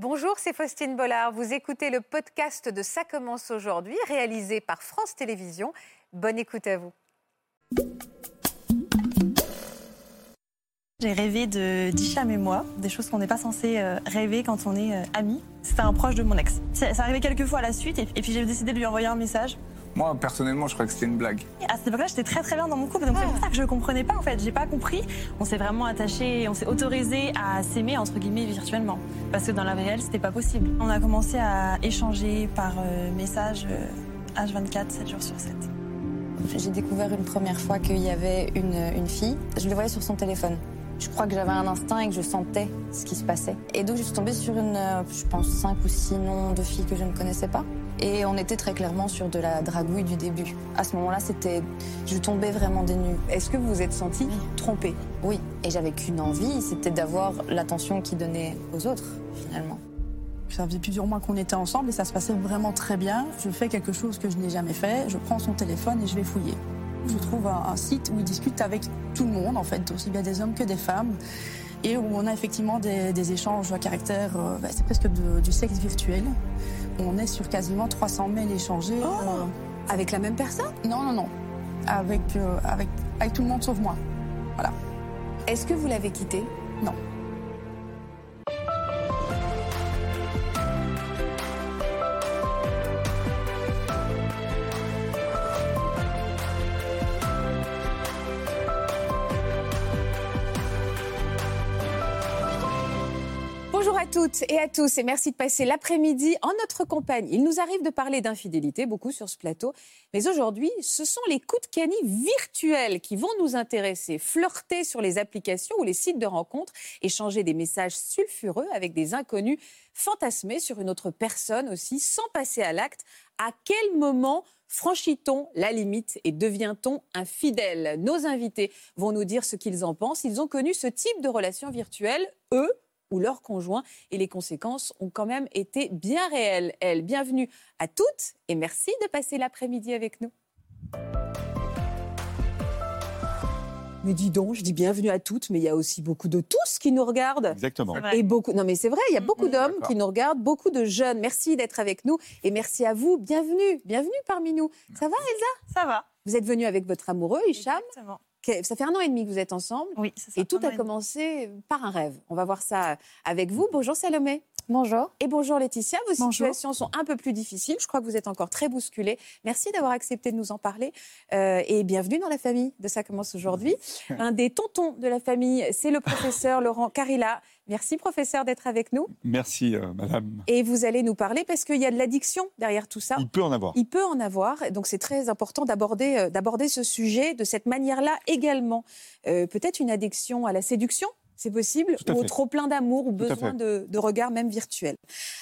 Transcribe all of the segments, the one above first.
Bonjour, c'est Faustine Bollard. Vous écoutez le podcast de Ça commence aujourd'hui, réalisé par France Télévisions. Bonne écoute à vous. J'ai rêvé de d'Hicham et moi, des choses qu'on n'est pas censé euh, rêver quand on est euh, amis. C'était un proche de mon ex. Ça, arrivait quelques fois à la suite, et puis j'ai décidé de lui envoyer un message. Moi, personnellement, je crois que c'était une blague. À cette époque-là, j'étais très très bien dans mon couple, donc c'est pour ça que je ne comprenais pas en fait. J'ai pas compris. On s'est vraiment attaché, on s'est autorisé à s'aimer entre guillemets virtuellement, parce que dans la vie réelle, c'était pas possible. On a commencé à échanger par euh, message euh, H24, 7 jours sur 7. J'ai découvert une première fois qu'il y avait une, une fille. Je le voyais sur son téléphone. Je crois que j'avais un instinct et que je sentais ce qui se passait. Et donc je suis tombée sur une, euh, je pense, cinq ou six noms de filles que je ne connaissais pas. Et on était très clairement sur de la dragouille du début. À ce moment-là, c'était, je tombais vraiment des nues. Est-ce que vous vous êtes senti trompée? Oui, et j'avais qu'une envie, c'était d'avoir l'attention qu'il donnait aux autres, finalement. Ça faisait plusieurs mois qu'on était ensemble et ça se passait vraiment très bien. Je fais quelque chose que je n'ai jamais fait, je prends son téléphone et je vais fouiller. Je trouve un, un site où il discute avec tout le monde, en fait, aussi bien des hommes que des femmes, et où on a effectivement des, des échanges à caractère, euh, bah, c'est presque de- du sexe virtuel. On est sur quasiment 300 mails échangés. euh, Avec la même personne? Non, non, non. Avec, euh, avec, avec tout le monde sauf moi. Voilà. Est-ce que vous l'avez quitté? Non. Toutes et à tous et merci de passer l'après-midi en notre compagnie. Il nous arrive de parler d'infidélité beaucoup sur ce plateau, mais aujourd'hui, ce sont les coups de canif virtuels qui vont nous intéresser. Flirter sur les applications ou les sites de rencontres, échanger des messages sulfureux avec des inconnus, fantasmer sur une autre personne aussi sans passer à l'acte. À quel moment franchit-on la limite et devient-on infidèle? Nos invités vont nous dire ce qu'ils en pensent. Ils ont connu ce type de relation virtuelle, eux ou leur conjoint, et les conséquences ont quand même été bien réelles. Elles, bienvenue à toutes et merci de passer l'après-midi avec nous. Mais dis donc, je dis bienvenue à toutes, mais il y a aussi beaucoup de tous qui nous regardent. Exactement. Et beaucoup, non mais c'est vrai, il y a beaucoup d'hommes qui nous regardent, beaucoup de jeunes. Merci d'être avec nous et merci à vous. Bienvenue, bienvenue parmi nous. Ça va Elsa? Ça va. Vous êtes venu avec votre amoureux Hicham? Exactement. Ça fait un an et demi que vous êtes ensemble. Oui, ça. Et tout a commencé par un rêve. On va voir ça avec vous. Bonjour Salomé. Bonjour. Et bonjour Laetitia. Vos Bonjour. situations sont un peu plus difficiles. Je crois que vous êtes encore très bousculés. Merci d'avoir accepté de nous en parler. Euh, et bienvenue dans la famille de Ça commence aujourd'hui. Un des tontons de la famille, c'est le professeur Laurent Carilla. Merci professeur d'être avec nous. Merci, euh, madame. Et vous allez nous parler parce qu'il y a de l'addiction derrière tout ça. Il peut en avoir. Il peut en avoir, donc c'est très important d'aborder euh, d'aborder ce sujet de cette manière-là également. Peut-être une addiction à la séduction, c'est possible, ou au trop plein d'amour, ou besoin de, de regards même virtuels.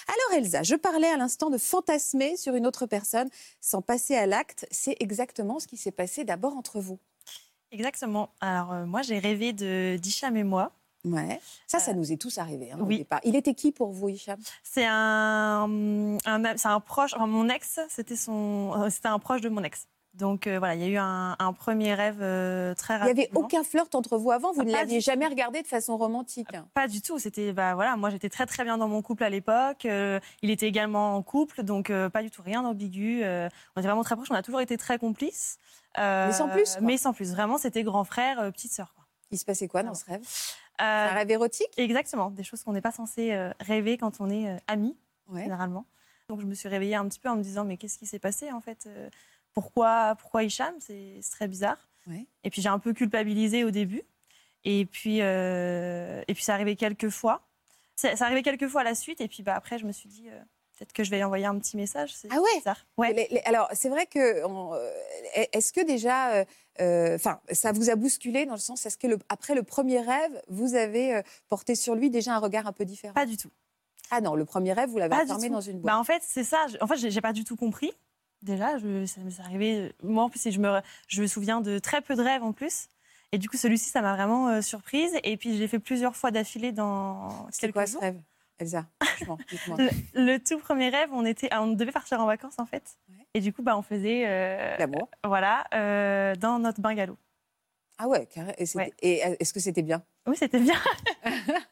Alors Elsa, je parlais à l'instant de fantasmer sur une autre personne sans passer à l'acte. C'est exactement ce qui s'est passé d'abord entre vous. Exactement. Alors euh, moi, j'ai rêvé de d'Hicham et moi. Ouais. Ça, ça Euh, nous est tous arrivé hein, au oui. départ. Il était qui pour vous, Hicham? C'est un, un, c'est un proche. Enfin, mon ex, c'était son, euh, c'était un proche de mon ex. Donc euh, voilà, il y a eu un, un premier rêve euh, très Il n'y avait aucun flirt entre vous avant. Vous Ah, ne l'aviez jamais regardé de façon romantique. Pas du tout. C'était bah voilà, moi j'étais très très bien dans mon couple à l'époque. Euh, il était également en couple, donc pas du tout rien d'ambigu. On était vraiment très proches. On a toujours été très complices. Mais sans plus, quoi. Mais sans plus. Vraiment, c'était grand frère, petite sœur. Quoi. Il se passait quoi dans ce rêve? Un rêve érotique? Exactement, des choses qu'on n'est pas censé rêver quand on est amis. Ouais. généralement. Donc je me suis réveillée un petit peu en me disant mais qu'est-ce qui s'est passé en fait Pourquoi pourquoi Hicham C'est très bizarre. Ouais. Et puis j'ai un peu culpabilisé au début. Et puis euh, et puis ça arrivait quelques fois. Ça, ça arrivait quelques fois à la suite et puis bah après je me suis dit euh, peut-être que je vais lui envoyer un petit message. C'est Ah ouais? bizarre. Ouais. Les- les- alors, c'est vrai que. euh, Est-ce que déjà. euh, Enfin, ça vous a bousculé dans le sens, est-ce que le- après le premier rêve, vous avez porté sur lui déjà un regard un peu différent? Pas du tout. Ah non, le premier rêve, vous l'avez enfermé dans une boîte. Bah en fait, c'est ça. En fait, j'ai pas du tout compris. Déjà, je, ça m'est arrivé. Moi, en plus, je me, je me souviens de très peu de rêves en plus. Et du coup, celui-ci, ça m'a vraiment euh, surprise. Et puis, je l'ai fait plusieurs fois d'affilée dans quelques quoi ce jours. rêve, Elsa? Le, le tout premier rêve, on était, on devait partir en vacances en fait. Ouais. Et du coup, bah, on faisait, euh, L'amour. voilà, euh, dans notre bungalow. Ah ouais, carré. Et, c'était- Ouais. et, euh, est-ce que c'était bien? Oui, c'était bien.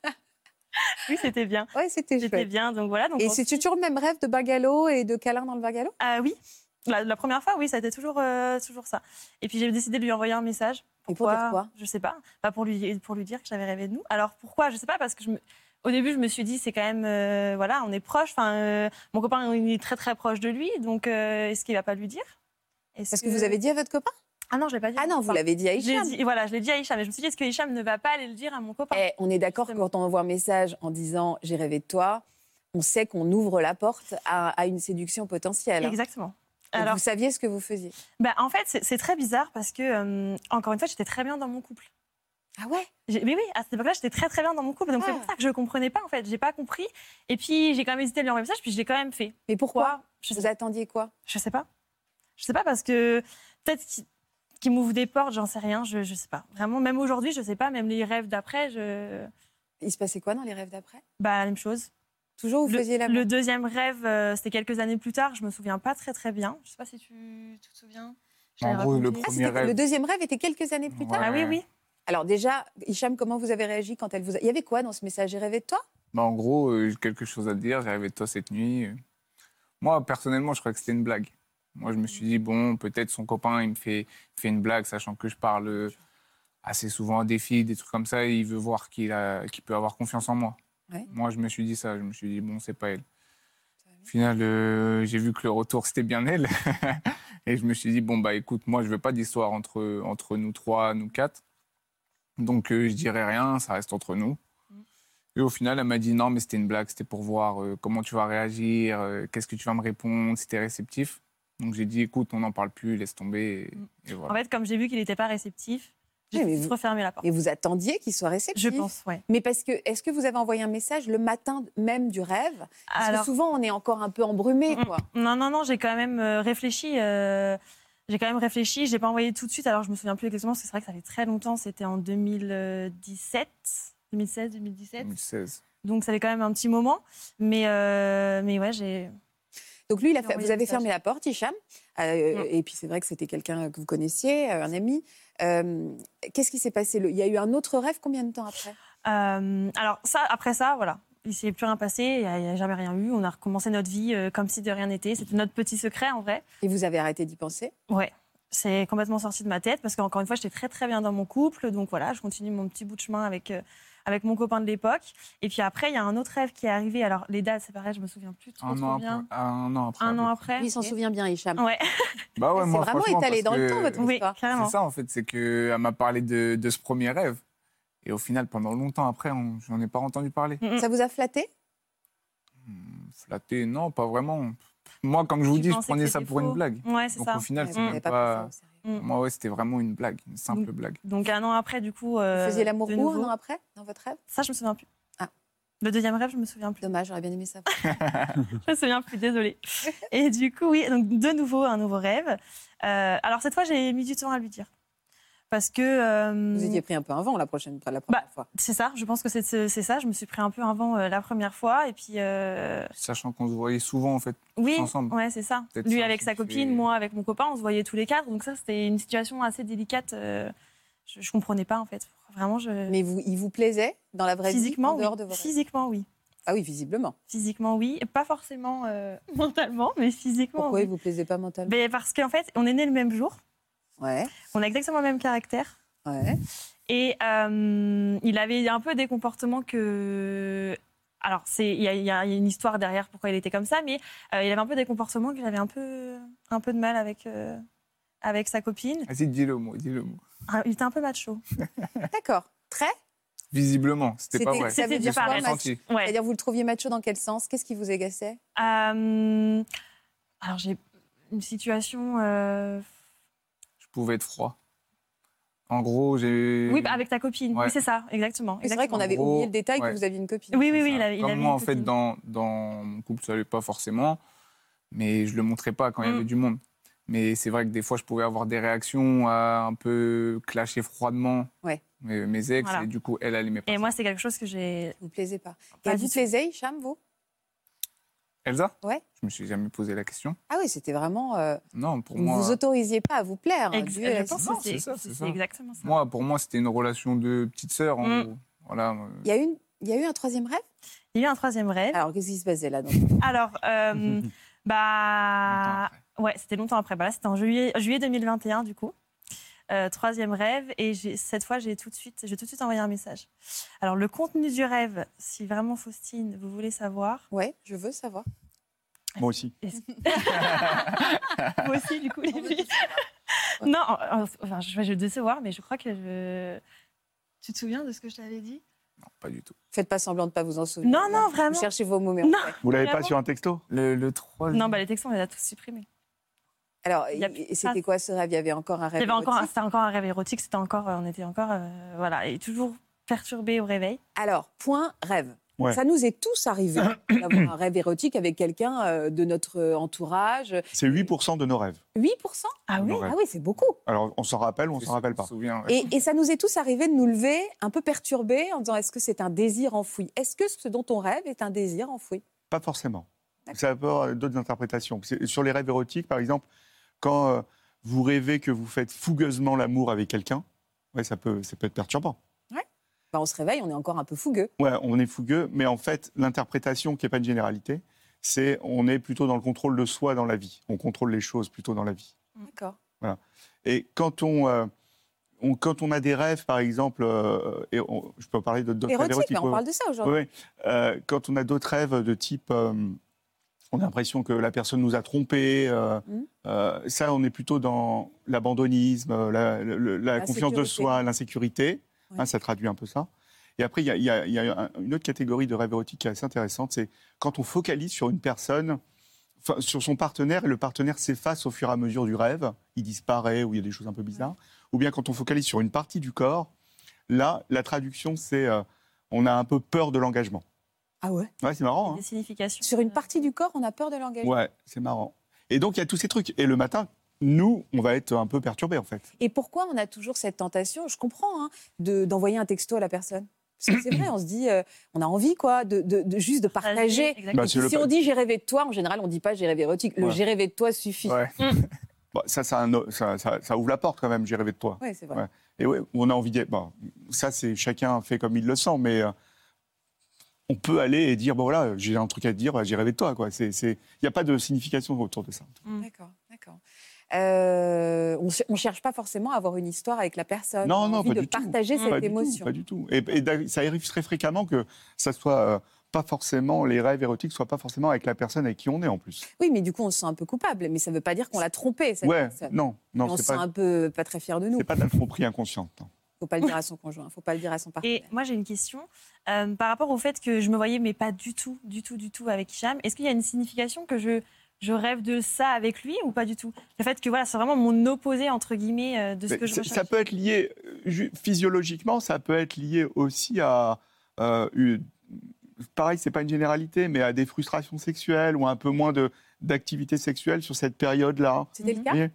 Oui, c'était bien. Ouais, c'était C'était bien, donc voilà. Donc Et ensuite- c'est toujours le même rêve de bungalow et de câlin dans le bungalow? Ah oui, la, la première fois, oui, ça a été toujours, euh, toujours ça. Et puis j'ai décidé de lui envoyer un message. Et pour quoi? Je sais pas. Pas pour lui, pour lui dire que j'avais rêvé de nous. Alors pourquoi? Je sais pas, parce que je me- au début, je me suis dit, c'est quand même, euh, voilà, on est proche. Enfin, euh, mon copain, il est très très proche de lui, donc euh, est-ce qu'il va pas lui dire? Est-ce Parce que vous avez dit à votre copain? Ah non, je l'ai pas dit. Ah non, vous l'avez dit à Hicham. dit, voilà, je l'ai dit à Hicham. Mais je me suis dit, est-ce que Hicham ne va pas aller le dire à mon copain? Eh, on est d'accord que Justement. quand on envoie un message en disant j'ai rêvé de toi, on sait qu'on ouvre la porte à, à une séduction potentielle. Exactement. Alors, vous saviez ce que vous faisiez. bah, en fait, c'est très bizarre parce que, euh, encore une fois, j'étais très bien dans mon couple. Ah ouais? Mais oui, à cette époque-là, j'étais très très bien dans mon couple, donc c'est Ah. pour ça que je comprenais pas en fait. J'ai pas compris. Et puis j'ai quand même hésité à lui envoyer un message, puis je l'ai quand même fait. Mais pourquoi? Je Vous sais, attendiez quoi? Je sais pas. Je sais pas parce que peut-être qu'il qu'il m'ouvre des portes, j'en sais rien. Je, je sais pas. Vraiment, même aujourd'hui, je sais pas. Même les rêves d'après, je... Il se passait quoi dans les rêves d'après? Bah la même chose. Toujours vous Le, faisiez l'amour le deuxième rêve, euh, c'était quelques années plus tard. Je me souviens pas très très bien. Je sais pas si tu, tu te souviens. Je En gros, le raconté. Ah, premier c'était- rêve. Le deuxième rêve était quelques années plus tard? Ouais. Ah oui, oui. Alors déjà, Hicham, comment vous avez réagi quand elle vous a... Il y avait quoi dans ce message? J'ai rêvé de toi? Bah, en gros, euh, j'ai quelque chose à te dire. J'ai rêvé de toi cette nuit. Euh, Moi, personnellement, je crois que c'était une blague. Moi, je me suis dit, bon, peut-être son copain, il me fait, il fait une blague, sachant que je parle euh, assez souvent à des filles, des trucs comme ça, et il veut voir qu'il a- qu'il peut avoir confiance en moi. Ouais. Moi, je me suis dit ça. Je me suis dit, bon, c'est pas elle. Au final, euh, j'ai vu que le retour, c'était bien elle. et je me suis dit, bon, bah écoute, moi, je veux pas d'histoire entre, entre nous trois, nous quatre. Donc, euh, je dirai rien, ça reste entre nous. Et au final, elle m'a dit non, mais c'était une blague, c'était pour voir euh, comment tu vas réagir, qu'est-ce que tu vas me répondre, si t'es réceptif. Donc j'ai dit écoute, on n'en parle plus, laisse tomber. Et, et En fait, comme j'ai vu qu'il n'était pas réceptif, j'ai Oui, vous- refermé la porte. Et vous attendiez qu'il soit réceptif Je pense, ouais. Mais parce que, est-ce que vous avez envoyé un message le matin même du rêve? Parce Alors, que souvent, on est encore un peu embrumé, Mm, quoi. Non, non, non, j'ai quand même euh, réfléchi. euh, j'ai quand même réfléchi. Je l'ai pas envoyé tout de suite. Alors, je me souviens plus exactement parce que c'est vrai que ça fait très longtemps. C'était en 2017, 2016, 2017. 2016. Donc, ça fait quand même un petit moment. Mais, euh, mais ouais, j'ai. Donc lui, il a fait- vous avez fermé la porte, Hicham. Euh, Mm. Et puis c'est vrai que c'était quelqu'un que vous connaissiez, euh, un ami. Qu'est-ce qui s'est passé? Il y a eu un autre rêve combien de temps après? Alors, ça, après ça, voilà. Il s'est plus rien passé. Il n'y a, jamais rien eu. On a recommencé notre vie euh, comme si de rien n'était. C'était notre petit secret, en vrai. Et vous avez arrêté d'y penser? Ouais. C'est complètement sorti de ma tête parce qu'encore une fois, j'étais très très bien dans mon couple. Donc voilà, je continue mon petit bout de chemin avec, euh, avec mon copain de l'époque. Et puis après, il y a un autre rêve qui est arrivé. Alors, les dates, c'est pareil, je me souviens plus trop, Un, trop an bien. après, un an après. Un an près. après. Lui, il s'en souvient bien, Hicham. Ouais, Bah ouais, C'est moi, vraiment étalé dans le temps, votre oui, histoire. C'est ça en fait, c'est qu'elle m'a parlé de, de ce premier rêve. Et au final, pendant longtemps après, on- j'en ai pas entendu parler. Mm. Ça vous a flatté? Hmm, Flatté, non, pas vraiment. Moi, comme je vous Tu dis, je prenais ça pour une blague. Ouais, c'est Donc ça. au final, Ouais, c'est pas pas. Mm. Moi, ouais, c'était vraiment une blague, une simple Donc, blague. Donc un an après, du coup. Vous euh, faisiez l'amour où un an après, dans votre rêve? Ça, je me souviens plus. Ah. Le deuxième rêve, je me souviens plus. Dommage, j'aurais bien aimé ça. Je me souviens plus, désolée. Et du coup, oui, donc de nouveau, un nouveau rêve. Euh, alors cette fois, j'ai mis du temps à lui dire. Parce que. euh, Vous étiez pris un peu un vent la prochaine la première Bah, fois. C'est ça, je pense que c'est c'est ça. Je me suis pris un peu un vent euh, la première fois. Et puis. euh, Sachant qu'on se voyait souvent, en fait. oui, ensemble. ouais, c'est ça. Lui ça avec sa fait- copine, moi avec mon copain, on se voyait tous les quatre. Donc ça, c'était une situation assez délicate. euh, je, je comprenais pas, en fait. Vraiment, je. Mais vous, il vous plaisait dans la vraie physiquement, vie, en dehors oui. de Physiquement, oui. Ah oui, visiblement. Physiquement, oui. Pas forcément euh, mentalement, mais physiquement. Pourquoi oui. il vous plaisait pas mentalement? Ben, Parce qu'en fait, on est nés le même jour. Ouais, On a exactement le même caractère. ouais. Et euh, il avait un peu des comportements que. Alors, c'est- il y, a- il y a une histoire derrière pourquoi il était comme ça, mais euh, il avait un peu des comportements que j'avais un peu, un peu de mal avec, euh, avec sa copine. Vas-y, dis le mot, dis le mot. Ah, Il était un peu macho. D'accord. Très? Visiblement, c'était pas C'était- vrai. C'était du. Ouais. C'est-à-dire, vous le trouviez macho dans quel sens? Qu'est-ce qui vous agaçait? Euh, alors, j'ai une situation. Je pouvais être froid. En gros, j'ai. Oui, bah, avec ta copine. Ouais. Oui, c'est ça, exactement. C'est vrai qu'on avait gros, oublié le détail ouais. que vous aviez une copine. Oui, oui, oui, il avait, il Comme avait moi, une en fait, dans, dans mon couple, ça n'allait pas forcément, mais je le montrais pas quand il y Mm. avait du monde. Mais c'est vrai que des fois, je pouvais avoir des réactions à un peu clasher froidement Ouais. mes, mes ex, Voilà. et du coup, elle, elle aimait pas. Et ça. moi, c'est quelque chose que j'ai. Vous plaisait pas. Et Pas du vous tout. plaisait, Hicham, vous? Elsa? Ouais. Je me suis jamais posé la question. Ah oui, c'était vraiment. euh, Non, pour vous moi. vous autorisiez pas à vous plaire. Ex- je pense c'est ça, c'est exactement ça. Moi, pour moi, c'était une relation de petite sœur. en Mm. gros. Voilà. Il y a une. Il y a eu un troisième rêve? Il y a eu un troisième rêve. Alors, qu'est-ce qui se passait là donc? Alors, euh, bah, ouais, c'était longtemps après. Bah là, c'était en juillet, juillet 2021 du coup. Euh, troisième rêve et cette fois j'ai tout de suite j'ai tout de suite envoyé un message. Alors le contenu du rêve, si vraiment Faustine vous voulez savoir, Ouais, je veux savoir. Moi aussi. moi aussi du coup les filles. non, enfin je vais décevoir, mais je crois que je... tu te souviens de ce que je t'avais dit? Non, pas du tout. Faites pas semblant de pas vous en souvenir. Non, non, Vous vraiment. cherchez vos mots, mais Non. en fait. Vous l'avez pas sur un texto? Le. Non, bah les textos on les a tous supprimés. Alors, c'était quoi ce rêve? Il y avait encore un rêve Il y avait encore, un- érotique? c'était encore un rêve érotique, c'était encore, euh, on était encore, euh, voilà, et toujours perturbé au réveil. Alors, point rêve. Ouais. Ça nous est tous arrivé d'avoir un rêve érotique avec quelqu'un euh, de notre entourage. C'est 8% de nos rêves. 8% Ah oui? Ah oui, c'est beaucoup. Alors, on s'en rappelle ou on s'en rappelle pas souviens, ouais. Et, et ça nous est tous arrivé de nous lever un peu perturbés en disant est-ce que c'est un désir enfoui? Est-ce que ce dont on rêve est un désir enfoui? Pas forcément. Ça peut avoir d'autres interprétations. Sur les rêves érotiques, par exemple, quand euh, vous rêvez que vous faites fougueusement l'amour avec quelqu'un, ouais, ça, peut, ça peut être perturbant. Bah, On se réveille, on est encore un peu fougueux. Ouais, on est fougueux, mais en fait, l'interprétation, qui n'est pas une généralité, c'est on est plutôt dans le contrôle de soi dans la vie. On contrôle les choses plutôt dans la vie. D'accord. Et quand on, euh, on- quand on a des rêves, par exemple, euh, et on- je peux parler de d'autres rêves érotiques. on ouais, parle de ça aujourd'hui. Oui. Euh, quand on a d'autres rêves de type, on a l'impression que la personne nous a trompés, euh, Mhm. euh, ça, on est plutôt dans l'abandonnisme, euh, la, le- la La confiance de soi, l'insécurité. Ouais. Hein, ça traduit un peu ça. Et après, il y a, y y une autre catégorie de rêves érotiques qui est assez intéressante, c'est quand on focalise sur une personne, sur son partenaire, et le partenaire s'efface au fur et à mesure du rêve, il disparaît, ou il y a des choses un peu bizarres. Ou bien quand on focalise sur une partie du corps, là, la traduction, c'est euh, on a un peu peur de l'engagement. Ah ouais Ouais, c'est marrant. hein. Des significations. Sur une partie du corps, on a peur de l'engagement. Ouais, c'est marrant. Et donc, il y a tous ces trucs. Et le matin, nous, on va être un peu perturbés, en fait. Et pourquoi on a toujours cette tentation, je comprends, hein, de- d'envoyer un texto à la personne? Parce que c'est vrai, on se dit, euh, on a envie, quoi, de, de- de- juste de partager. Exactement. Bah, le si on dit j'ai rêvé de toi, en général, on dit pas j'ai rêvé érotique. Le Ouais. j'ai rêvé de toi suffit. Ouais. Bon, ça, ça, ouvre la porte, quand même, j'ai rêvé de toi. Ouais, c'est vrai. Ouais. Et ouais, on a envie de... Bon, ça, c'est chacun fait comme il le sent, mais euh, on peut aller et dire, bon voilà, j'ai un truc à te dire, j'ai rêvé de toi. quoi. C'est- c'est- Il n'y a pas de signification autour de ça. D'accord, d'accord. Euh, on ne cherche pas forcément à avoir une histoire avec la personne. Non, On a non, envie pas de du tout. partager Pas cette du tout, émotion. pas du tout. Et, ça arrive très fréquemment que ça soit euh, pas forcément, les rêves érotiques soient pas forcément avec la personne avec qui on est, en plus. Oui, mais du coup, on se sent un peu coupable. Mais ça ne veut pas dire qu'on l'a trompé, cette Ouais, personne. non, Et non, on se sent pas, un peu pas très fier de nous. c'est pas de la tromperie inconsciente. non. Faut pas le dire à son conjoint, faut pas le dire à son partenaire. Et moi, j'ai une question euh, par rapport au fait que je me voyais, mais pas du tout, du tout, du tout avec Hicham. Est-ce qu'il y a une signification que je, je rêve de ça avec lui ou pas du tout? Le fait que voilà, c'est vraiment mon opposé, entre guillemets, euh, de ce Mais que je recherche. ça peut être lié, euh, physiologiquement, ça peut être lié aussi à. euh, une- pareil, c'est pas une généralité, mais à des frustrations sexuelles ou un peu moins de- d'activité sexuelle sur cette période-là. C'était le Mhm. cas?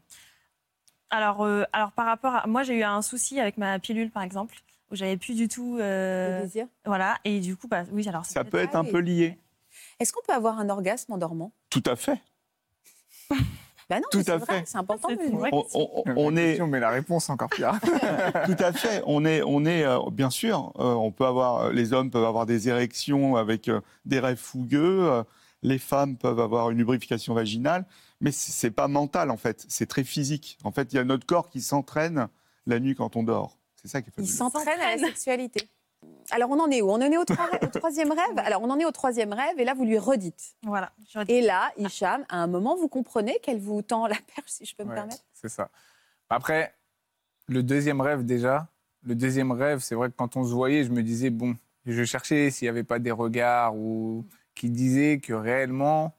Alors, euh, alors, par rapport à. Moi, j'ai eu un souci avec ma pilule, par exemple, où j'avais plus du tout. euh, le désir voilà, et du coup, bah, oui, alors. Ça peut peut être un peu lié. Est-ce qu'on peut avoir un orgasme en dormant? Tout à fait. Bah non, Tout mais c'est à vrai, fait. C'est important dire. vrai. On, on- La on est, question, mais la réponse encore pire. Tout à fait. On est, on est euh, bien sûr, euh, on peut avoir, les hommes peuvent avoir des érections avec euh, des rêves fougueux. euh, les femmes peuvent avoir une lubrification vaginale, mais c'est pas mental en fait. C'est très physique. En fait, il y a notre corps qui s'entraîne la nuit quand on dort. C'est ça qui est Il fabuleux. s'entraîne à la sexualité. Alors, on en est où? On en est au, troi- au troisième rêve? Alors, on en est au troisième rêve, et là, vous lui redites. Voilà. je redis. Et là, Hicham, à un moment, vous comprenez qu'elle vous tend la perche, si je peux me Ouais, permettre c'est ça. Après, le deuxième rêve déjà, le deuxième rêve, c'est vrai que quand on se voyait, je me disais, bon, je cherchais s'il n'y avait pas des regards ou qui disaient que réellement,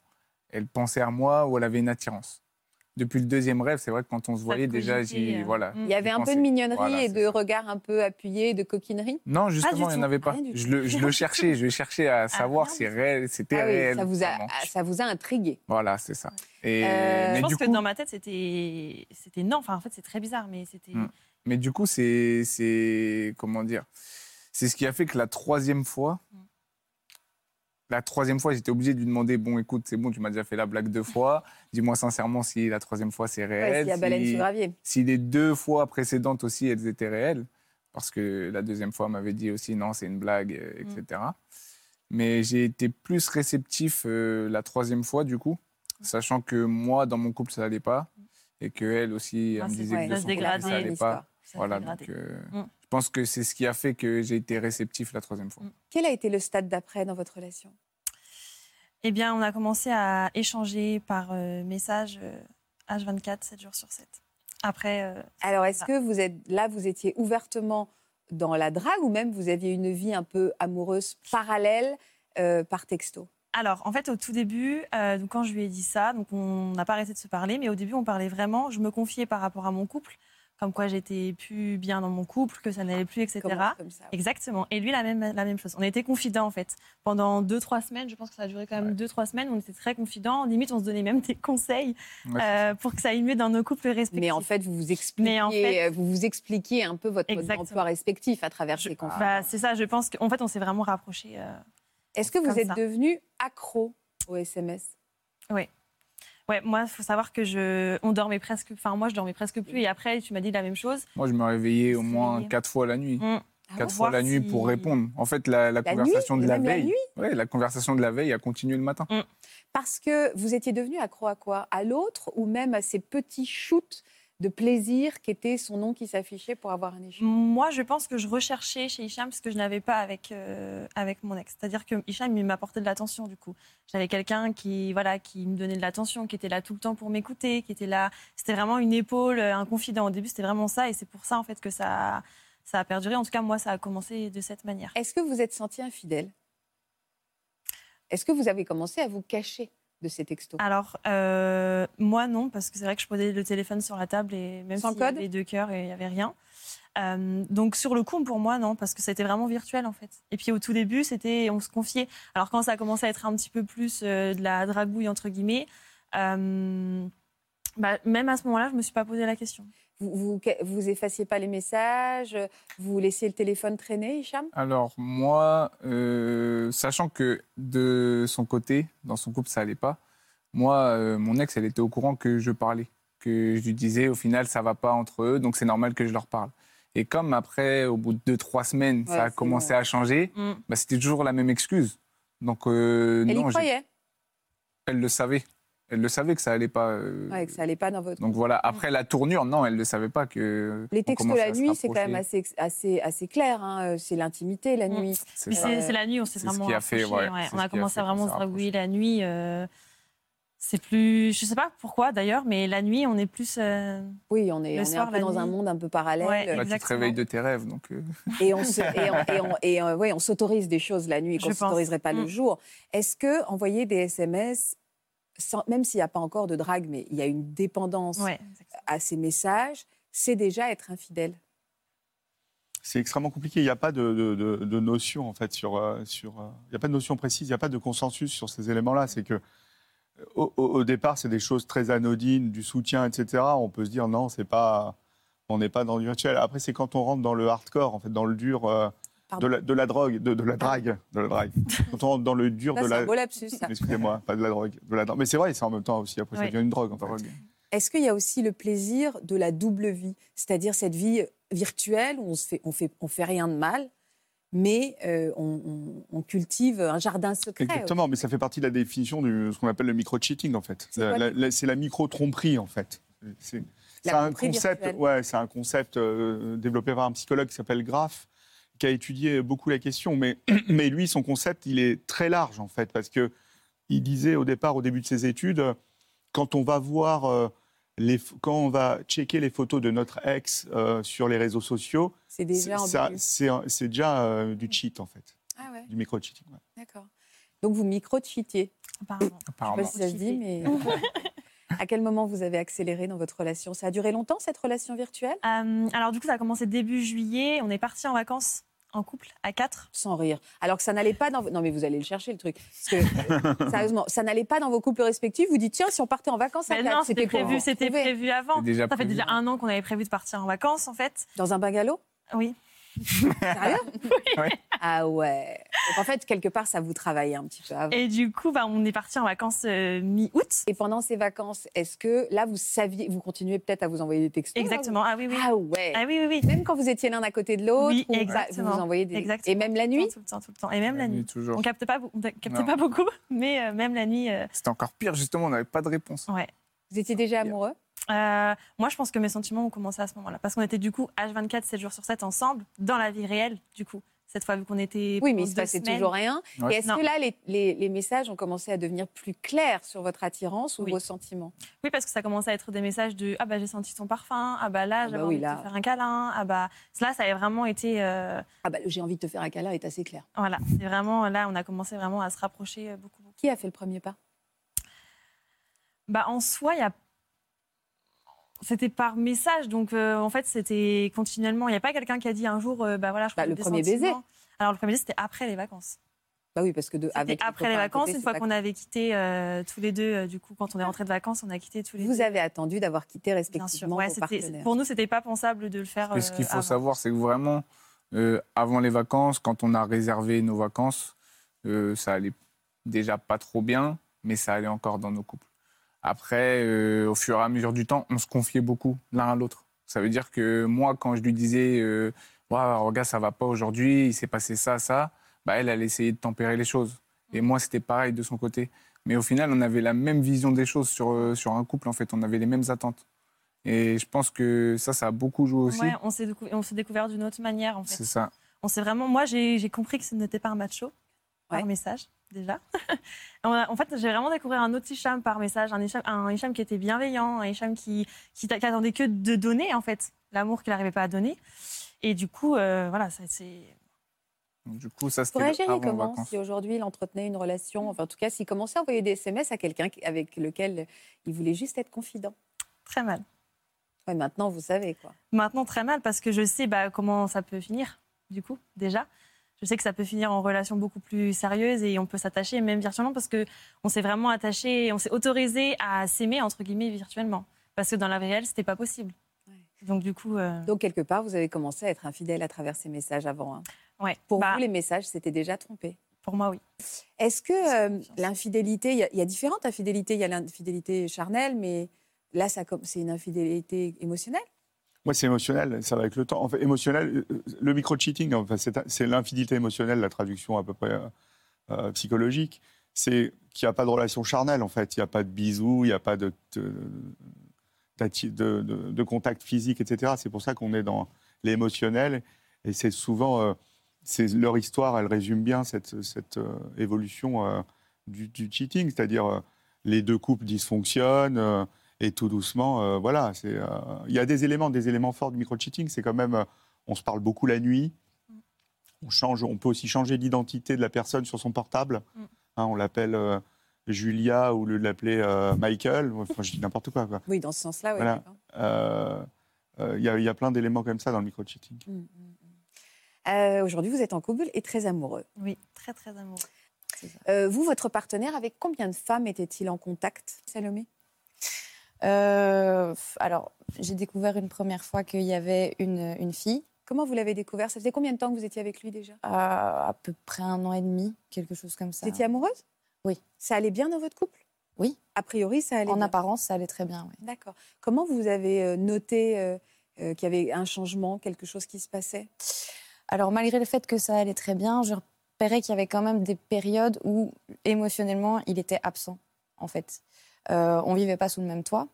elle pensait à moi ou elle avait une attirance. Depuis le deuxième rêve, c'est vrai que quand on se voyait déjà, j'y, euh, voilà. mm. Il y avait un peu de mignonnerie Voilà, et de ça. regards un peu appuyés, de coquinerie. Non, justement, il n'y en avait pas. Je le, je le cherchais, je cherchais à savoir rien si réel, c'était Ah oui, réel. ça vous a, vraiment. ça vous a intrigué. Voilà, c'est ça. Et, Euh, Je pense du que dans ma tête, c'était, c'était non. Enfin, en fait, c'est très bizarre, mais c'était. Mm. Mais du coup, c'est, c'est comment dire C'est ce qui a fait que la troisième fois, Mm. La troisième fois, j'étais obligé de lui demander bon, écoute, c'est bon, tu m'as déjà fait la blague deux fois. Dis-moi sincèrement si la troisième fois c'est Ouais, réel. baleine si, sous gravier. si les deux fois précédentes aussi elles étaient réelles. parce que la deuxième fois, elle m'avait dit aussi non, c'est une blague, euh, Mm. etc. Mais j'ai été plus réceptif euh, la troisième fois, du coup, sachant que moi, dans mon couple, ça n'allait pas, et qu'elle aussi, elle Ah, me c'est disait vrai, que de ça son se côté, ça dégradait, n'allait pas. Ça Voilà, donc euh, Mm. je pense que c'est ce qui a fait que j'ai été réceptif la troisième fois. Quel a été le stade d'après dans votre relation? Eh bien, on a commencé à échanger par euh, message euh, H24, 7 jours sur 7. Après, euh, Alors, est-ce que vous êtes là, vous étiez ouvertement dans la drague ou même vous aviez une vie un peu amoureuse parallèle euh, par texto? Alors, en fait, au tout début, euh, donc quand je lui ai dit ça, donc on n'a pas arrêté de se parler, mais au début, on parlait vraiment. Je me confiais par rapport à mon couple, comme quoi j'étais plus bien dans mon couple, que ça n'allait plus, etc. Comment- comme ça Exactement. Et lui, la même, la même chose. On était confidents, en fait. Pendant deux, trois semaines, je pense que ça a duré quand même deux, trois semaines, on était très confidents. Limite, on se donnait même des conseils Ouais, euh, pour que ça aille mieux dans nos couples respectifs. Mais en fait, vous vous expliquiez, Mais en fait- euh, vous vous expliquiez un peu votre mode Exactement. d'emploi respectif à travers ces conflits. Bah, c'est ça, je pense qu'en fait, on s'est vraiment rapprochés. euh, Est-ce que vous êtes ça. devenu accro au SMS Ouais, moi, il faut savoir que je, on dormait presque, enfin moi, je dormais presque plus. Et après, tu m'as dit la même chose. Moi, je me réveillais au moins quatre fois la nuit. Mm. Ah Quatre fois la nuit si- pour répondre. En fait, la, la La conversation nuit de la la veille, nuit ouais, la conversation de la veille a continué le matin. Parce que vous étiez devenu accro à quoi? À l'autre ou même à ces petits shoots de plaisir qui étaient son nom qui s'affichait pour avoir un échange Moi, je pense que je recherchais chez Hicham ce que je n'avais pas avec, euh, avec mon ex. C'est-à-dire que Hicham, il m'apportait de l'attention, du coup. J'avais quelqu'un qui, voilà, qui me donnait de l'attention, qui était là tout le temps pour m'écouter, qui était là. C'était vraiment une épaule, un confident. Au début, c'était vraiment ça. Et c'est pour ça, en fait, que ça, ça a perduré. En tout cas, moi, ça a commencé de cette manière. Est-ce que vous êtes senti infidèle? Est-ce que vous avez commencé à vous cacher? De ces textos Alors, euh, moi, non, parce que c'est vrai que je posais le téléphone sur la table et même Sans s'il y code avait deux cœurs et il n'y avait rien. Euh, donc, sur le coup, pour moi, non, parce que c'était vraiment virtuel, en fait. Et puis, au tout début, c'était, on se confiait. Alors, quand ça a commencé à être un petit peu plus euh, de la dragouille, entre guillemets, bah, même à ce moment-là, je ne me suis pas posé la question. Vous, vous, vous effaciez pas les messages Vous laissiez le téléphone traîner, Hicham? Alors, moi, euh, sachant que de son côté, dans son couple, ça allait pas, moi, euh, mon ex, elle était au courant que je parlais. Que je lui disais, au final, ça va pas entre eux, donc c'est normal que je leur parle. Et comme après, au bout de deux, trois semaines, Ouais, ça a commencé bon. à changer, Mm. bah, c'était toujours la même excuse. Donc, euh, Elle non, y croyait? Elle le savait. Elle le savait que ça allait pas. euh, Ouais, que ça allait pas dans votre. Donc voilà, après la tournure, non, elle ne savait pas que. Les textos commençait la nuit, c'est quand même assez, assez, assez clair. hein. C'est l'intimité la Mm. nuit. C'est la nuit, on s'est c'est ce vraiment qui a fait, ouais, On a a commencé fait à vraiment se dragouiller la nuit. euh, c'est plus, je sais pas pourquoi d'ailleurs, mais la nuit, on est plus. euh, Oui, on est, Le on est soir, un peu la dans un monde un peu parallèle. Ouais, Là, tu te réveilles de tes rêves. Donc, euh, Et on se- et on- et on- et, euh, ouais, on s'autorise des choses la nuit Je qu'on s'autoriserait pas le Mm. jour. Est-ce que envoyer des SMS, sans- même s'il n'y a pas encore de drague, mais il y a une dépendance ouais, à ces messages, c'est déjà être infidèle C'est extrêmement compliqué. Il n'y a pas de, de- de- de notion en fait sur euh, sur. euh, Il n'y a pas de notion précise. Il n'y a pas de consensus sur ces éléments-là. C'est que au, au- au départ, c'est des choses très anodines, du soutien, etc. On peut se dire non, c'est pas. On n'est pas dans du virtuel. Après, c'est quand on rentre dans le hardcore, en fait, dans le dur euh, de, la, de la drogue, de, de la drague, de la drague. quand on rentre dans le dur Là, de c'est la. un beau lapsus. ça. Excusez-moi, pas de la drogue, de la drogue. Mais c'est vrai, c'est en même temps aussi. Après, ça Oui. devient une drogue. En fait. drogue. Est-ce qu'il y a aussi le plaisir de la double vie, c'est-à-dire cette vie virtuelle où on se fait, on fait, on fait rien de mal, mais euh, on, on- on cultive un jardin secret. Exactement, mais ça fait partie de la définition de ce qu'on appelle le micro-cheating, en fait. C'est La- le- la- C'est la micro-tromperie, en fait. C'est c'est un concept, virtuelle. ouais, c'est un concept euh, développé par un psychologue qui s'appelle Graff, qui a étudié beaucoup la question. Mais, mais lui, son concept, il est très large, en fait, parce que il disait au départ, au début de ses études, quand on va voir, euh, les, quand on va checker les photos de notre ex euh, sur les réseaux sociaux, C'est déjà c'est ça- ambigu. c'est un- c'est déjà euh, du cheat, en fait, Ah ouais, du micro-cheating. ouais. d'accord. Donc vous micro-cheatiez. Apparemment. Je ne sais Apparemment. pas si ça se dit, mais à quel moment vous avez accéléré dans votre relation? Ça a duré longtemps cette relation virtuelle? Euh, alors, du coup, ça a commencé début juillet. On est parti en vacances en couple à quatre? Sans rire. Alors que ça n'allait pas dans... vos- Non mais vous allez le chercher le truc. Parce que, sérieusement, ça n'allait pas dans vos couples respectifs. Vous dites tiens, si on partait en vacances à Mais quatre, non, c'était prévu, c'était prévu avant. Déjà ça fait prévu. déjà un an qu'on avait prévu de partir en vacances, en fait. Dans un bungalow? Oui. Sérieux Oui. Ah ouais. Donc en fait, quelque part, ça vous travaillait un petit peu avant. Et du coup, bah, on est parti en vacances euh, mi-août. Et pendant ces vacances, est-ce que là, vous saviez, vous continuez peut-être à vous envoyer des textos? Là, Exactement. Ah oui, oui. ou- Ah ouais. Ah oui, oui, oui. Même quand vous étiez l'un à côté de l'autre, Oui, vous vous envoyez des. Exactement. Et même la nuit? Tout le temps, tout le temps. Et même la nuit. toujours. On capte pas, on Non. pas beaucoup, mais euh, même la nuit, euh, C'était encore pire, justement, on n'avait pas de réponse. ouais. Vous étiez déjà amoureux? Euh, moi, je pense que mes sentiments ont commencé à ce moment-là. Parce qu'on était du coup H24, 7 jours sur 7 ensemble, dans la vie réelle, du coup. Cette fois, vu qu'on était. Oui, mais il se deux passait semaines. toujours rien. Ouais. Et est-ce que là, les, les- les messages ont commencé à devenir plus clairs sur votre attirance ou Oui. vos sentiments? Oui, parce que ça commençait à être des messages de Ah bah j'ai senti ton parfum, ah bah là Ah bah j'avais oui, envie là. de te faire un câlin, ah bah. Là, ça avait vraiment été. euh, Ah bah, j'ai envie de te faire un câlin est assez clair. Voilà, c'est vraiment. Là, on a commencé vraiment à se rapprocher euh, beaucoup, beaucoup. Qui a fait le premier pas? Bah, en soi, il y a. C'était par message, donc euh, en fait, c'était continuellement. Il n'y a pas quelqu'un qui a dit un jour, euh, bah voilà, je Bah, le des premier baiser. Alors, le premier baiser, c'était après les vacances. Bah oui, parce que de, C'était avec après les vacances, côté, une fois pas qu'on avait quitté euh, tous les deux, euh, du coup, quand on est rentré de vacances, on a quitté tous les deux. Vous avez attendu d'avoir quitté Bien sûr. respectivement Ouais, vos c'était- partenaires. pour nous, c'était pas pensable de le faire. Ce qu'il faut avant. savoir, c'est que vraiment, euh, avant les vacances, quand on a réservé nos vacances, euh, ça allait déjà pas trop bien, mais ça allait encore dans nos couples. Après, euh, au fur et à mesure du temps, on se confiait beaucoup l'un à l'autre. Ça veut dire que moi, quand je lui disais, euh, Ouah, regarde, ça va pas aujourd'hui, il s'est passé ça, ça, bah, elle, elle essayait de tempérer les choses. Et moi, c'était pareil de son côté. Mais au final, on avait la même vision des choses sur, euh, sur un couple, en fait. On avait les mêmes attentes. Et je pense que ça, ça a beaucoup joué aussi. Ouais, on s'est décou- découvert d'une autre manière, en fait. C'est ça. On s'est vraiment. Moi, j'ai j'ai compris que ce n'était pas un macho par Ouais. message déjà. On a- en fait, j'ai vraiment découvert un autre Hicham par message, un Hicham, un Hicham qui était bienveillant, un Hicham qui qui, attendait que de donner en fait l'amour qu'il n'arrivait pas à donner. Et du coup, euh, voilà, ça c'est. Du coup, ça, réagiriez avant comment vacances. si aujourd'hui il entretenait une relation, enfin en tout cas s'il commençait à envoyer des SMS à quelqu'un avec lequel il voulait juste être confident? Très mal. Ouais, Maintenant, vous savez quoi. Maintenant, très mal parce que je sais bah, comment ça peut finir, du coup, déjà. Je sais que ça peut finir en relation beaucoup plus sérieuse et on peut s'attacher, même virtuellement, parce que on s'est vraiment attaché, on s'est autorisé à s'aimer, entre guillemets, virtuellement. Parce que dans la vie réelle, c'était pas possible. Donc, du coup. euh, Donc quelque part, vous avez commencé à être infidèle à travers ces messages avant. hein. ouais. Pour Bah, vous, les messages s'étaient déjà trompés. pour moi, oui. Est-ce que euh, l'infidélité, il y y, a différentes infidélités. Il y a l'infidélité charnelle, mais là, c'est une infidélité émotionnelle. Moi, c'est émotionnel, ça va avec le temps. Émotionnel, euh, le micro-cheating, c'est l'infidélité émotionnelle, la traduction à peu près euh, euh, psychologique. C'est qu'il n'y a pas de relation charnelle, en fait. Il n'y a pas de bisous, il n'y a pas de, contact physique, etc. C'est pour ça qu'on est dans l'émotionnel. Et c'est souvent, euh, leur histoire, elle résume bien cette, euh, évolution euh, du, du cheating. C'est-à-dire, euh, les deux couples dysfonctionnent. Et tout doucement, euh, voilà, c'est, euh, il y a des éléments, des éléments forts du micro-cheating. C'est quand même, euh, on se parle beaucoup la nuit. On change, on peut aussi changer l'identité de la personne sur son portable. Mm. Hein, on l'appelle euh, Julia ou le l'appeler euh, Michael. Enfin, je dis n'importe quoi. quoi. Oui, dans ce sens-là, oui. Voilà. d'accord. Euh, euh, Il y, a- il y a plein d'éléments comme ça dans le micro-cheating. Mm, mm, mm. Euh, Aujourd'hui, vous êtes en couple et très amoureux. Oui, très, très amoureux. Euh, vous, votre partenaire, avec combien de femmes était-il en contact, Salomé? Euh, alors, j'ai découvert une première fois qu'il y avait une, une fille, Comment vous l'avez découvert? Ça faisait combien de temps que vous étiez avec lui déjà? À, à peu près un an et demi, quelque chose comme ça. Vous étiez amoureuse? Oui. Ça allait bien dans votre couple? Oui. A priori, ça allait En bien. apparence, ça allait très bien. oui. D'accord. Comment vous avez euh, noté euh, euh, qu'il y avait un changement, quelque chose qui se passait? Alors, malgré le fait que ça allait très bien, je repérais qu'il y avait quand même des périodes où, émotionnellement, il était absent, en fait. Euh, on vivait pas sous le même toit.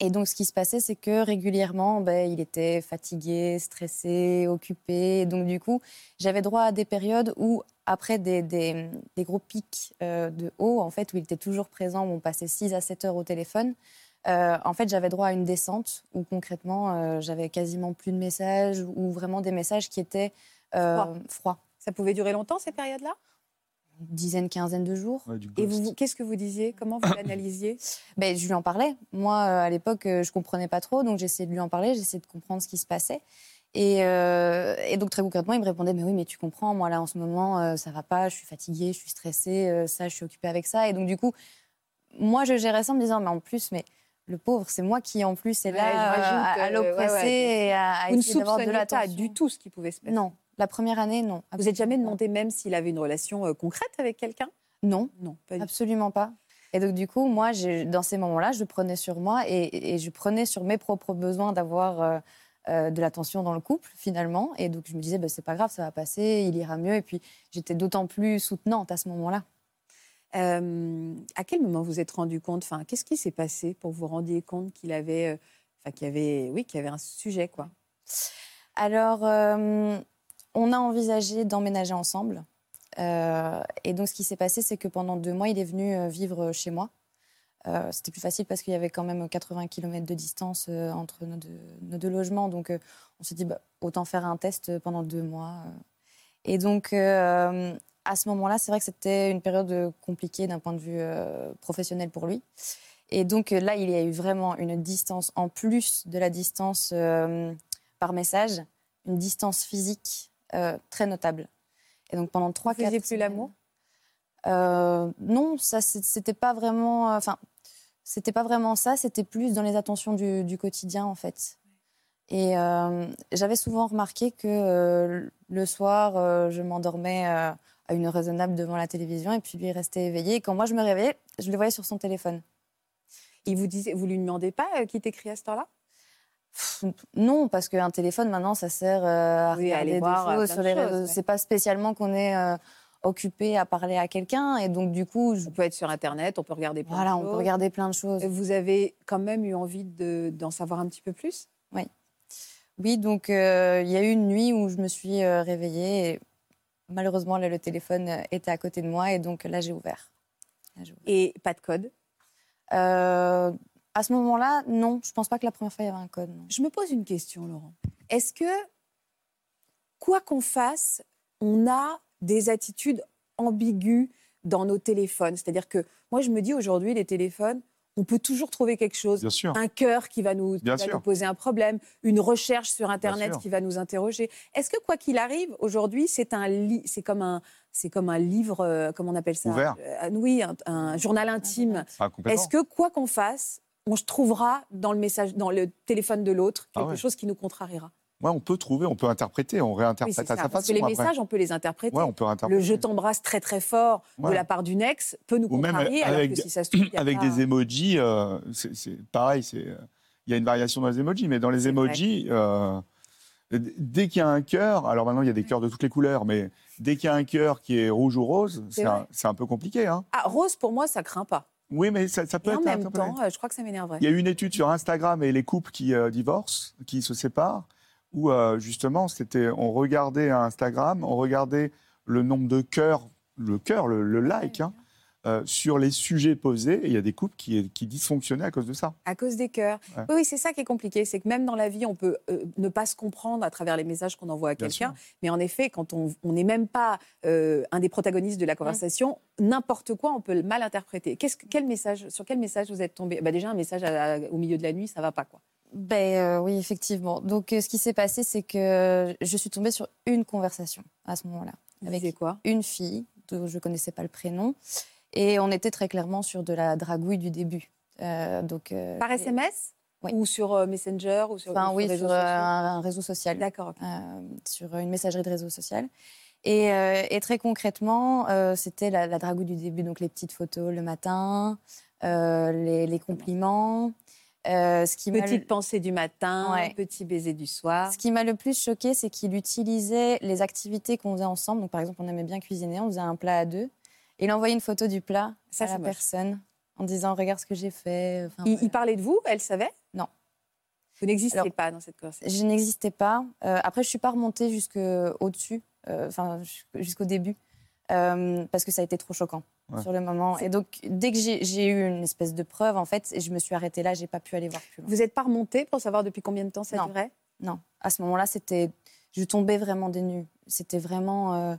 Et donc, ce qui se passait, c'est que régulièrement, ben, il était fatigué, stressé, occupé. Et donc, du coup, j'avais droit à des périodes où, après des, des- des gros pics euh, de haut, en fait, où il était toujours présent, où on passait 6 à 7 heures au téléphone, euh, en fait, j'avais droit à une descente où, concrètement, euh, j'avais quasiment plus de messages ou vraiment des messages qui étaient Froids. Ça pouvait durer longtemps, ces périodes-là? Dizaine, quinzaine de jours. Ouais, Et vous, vous- qu'est-ce que vous disiez? Comment vous l'analysiez? Ben, je lui en parlais. Moi, euh, à l'époque, euh, je comprenais pas trop, donc j'essayais de lui en parler, j'essayais de comprendre ce qui se passait. Et, euh, et donc, très concrètement, il me répondait Mais oui, mais tu comprends, moi, là, en ce moment, euh, ça va pas, je suis fatiguée, je suis stressée, euh, ça, je suis occupée avec ça. Et donc, du coup, moi, je gérais ça en me disant Mais en plus, mais le pauvre, c'est moi qui en plus est là euh, à, à l'oppresser ouais, ouais, et à, à ne essayer d'avoir de soupçonniez pas du tout ce qui pouvait se passer? Non, la première année, non. Vous n'êtes jamais demandé même s'il avait une relation euh, concrète avec quelqu'un? Non, Non, pas absolument pas. Et donc du coup, moi, dans ces moments-là, je prenais sur moi et, et je prenais sur mes propres besoins d'avoir euh, euh, de l'attention dans le couple finalement. Et donc je me disais, bah, c'est pas grave, ça va passer, il ira mieux. Et puis j'étais d'autant plus soutenante à ce moment-là. Euh, à quel moment vous êtes rendu compte Enfin, qu'est-ce qui s'est passé pour que vous rendiez compte qu'il avait, enfin, qu'il y avait, oui, qu'il y avait un sujet, quoi? Alors, euh, on a envisagé d'emménager ensemble. Euh, et donc, ce qui s'est passé, c'est que pendant deux mois, il est venu euh, vivre chez moi. Euh, C'était plus facile parce qu'il y avait quand même 80 km de distance entre nos deux, logements. Donc, on s'est dit, bah, autant faire un test pendant deux mois. Et donc, à ce moment-là, c'est vrai que c'était une période compliquée d'un point de vue professionnel pour lui. Et donc, là, il y a eu vraiment une distance, en plus de la distance par message, une distance physique euh, très notable. Et donc pendant trois, Vous faisiez plus l'amour? Euh, Non, ça c'était pas vraiment. euh, Enfin, c'était pas vraiment ça. C'était plus dans les attentions du, du quotidien en fait. Et euh, j'avais souvent remarqué que le soir, je m'endormais à une heure raisonnable devant la télévision et puis lui restait éveillé. Et quand moi je me réveillais, je le voyais sur son téléphone. Il vous disait, vous lui demandez pas qui t'écrit à heure-là Pff, Non, parce qu'un téléphone maintenant, ça sert euh, à Oui, regarder des voir, euh, choses sur les réseaux. ouais. C'est pas spécialement qu'on est euh, occupé à parler à quelqu'un, et donc du coup, je- On peut être sur Internet, on peut regarder plein voilà, de on choses. peut regarder plein de choses. Vous avez quand même eu envie de- d'en savoir un petit peu plus? Oui, donc euh, il y a eu une nuit où je me suis réveillée. Et malheureusement, là, le téléphone était à côté de moi, et donc là, j'ai ouvert. Là, j'ai ouvert. et pas de code? À ce moment-là, non, je pense pas que la première fois il y avait un code. non. Je me pose une question, Laurent. Est-ce que, quoi qu'on fasse, on a des attitudes ambiguës dans nos téléphones? C'est-à-dire que moi, je me dis aujourd'hui, les téléphones, on peut toujours trouver quelque chose. Bien sûr. Un cœur qui va, nous, qui Bien va sûr. nous poser un problème, une recherche sur Internet qui va nous interroger. Est-ce que, quoi qu'il arrive, aujourd'hui, c'est un c'est comme un, c'est comme un livre, euh, comment on appelle ça? Ouvert. Euh, Oui, un, un journal intime. Ah, complètement. Est-ce que, quoi qu'on fasse, on trouvera dans le message, dans le téléphone de l'autre, Ah quelque ouais. chose qui nous contrariera Ouais, on peut trouver, on peut interpréter, on Oui, réinterprète c'est à ça. sa Parce façon. que les après. messages, on peut les interpréter. Ouais, on peut le réinterpréter. je t'embrasse très très fort de la part d'une ex peut nous Ou même contrarier, alors avec que des- si ça se trouve, il y a Avec pas- des emojis, euh, c'est pareil. c'est, Il y a une variation dans les emojis, mais dans les emojis, euh, dès qu'il y a un cœur, alors maintenant il y a des cœurs de toutes les couleurs, mais dès qu'il y a un cœur qui est rouge ou rose, un, c'est un peu compliqué. Hein. Ah, rose, pour moi, ça craint pas. Oui, mais ça, ça peut Et en être même temps, euh, je crois que ça m'énerverait. Il y a eu une étude sur Instagram et les couples qui euh, divorcent, qui se séparent, où euh, justement, c'était, on regardait Instagram, on regardait le nombre de cœurs, le cœur, le, le like, hein, euh, sur les sujets posés. Et il y a des couples qui, qui dysfonctionnaient à cause de ça. À cause des cœurs. Ouais. Oui, c'est ça qui est compliqué. C'est que même dans la vie, on peut euh, ne pas se comprendre à travers les messages qu'on envoie à quelqu'un. Mais en effet, quand on n'est même pas euh, un des protagonistes de la conversation, n'importe quoi, on peut le mal interpréter. Que- quel message, sur quel message vous êtes tombé? Bah Déjà, un message à- à- au milieu de la nuit, ça va pas. quoi. Ben euh, oui, effectivement. Donc euh, ce qui s'est passé, c'est que je suis tombée sur une conversation à ce moment-là avec quoi? une fille dont je connaissais pas le prénom, et on était très clairement sur de la dragouille du début. Euh, donc euh, Par SMS Oui. Ou sur euh, Messenger ou sur, Enfin ou sur oui, sur un, un réseau social. D'accord. sur une messagerie de réseau social. Et, et très concrètement, c'était la, la dragouille du début, donc les petites photos le matin, les, les compliments. Euh, ce qui m'a Petite le- pensée du matin, Ouais. petit baiser du soir. ce qui m'a le plus choqué, c'est qu'il utilisait les activités qu'on faisait ensemble. Donc, par exemple, on aimait bien cuisiner, on faisait un plat à deux. Il envoyait une photo du plat Ça, à la moche. personne en disant Regarde ce que j'ai fait. Enfin, Il, parlait de vous Elle savait? Non. Vous n'existiez Alors, pas dans cette conversation Je n'existais pas. Euh, après, je ne suis pas remontée jusqu'au-dessus, euh, enfin, jusqu'au début, euh, parce que ça a été trop choquant Ouais. sur le moment. Et donc, dès que j'ai eu une espèce de preuve, en fait, et je me suis arrêtée là, je n'ai pas pu aller voir plus loin. Vous n'êtes pas remonté pour savoir depuis combien de temps ça Non. durait? Non, à ce moment-là, c'était, je tombais vraiment des nues. C'était vraiment, euh,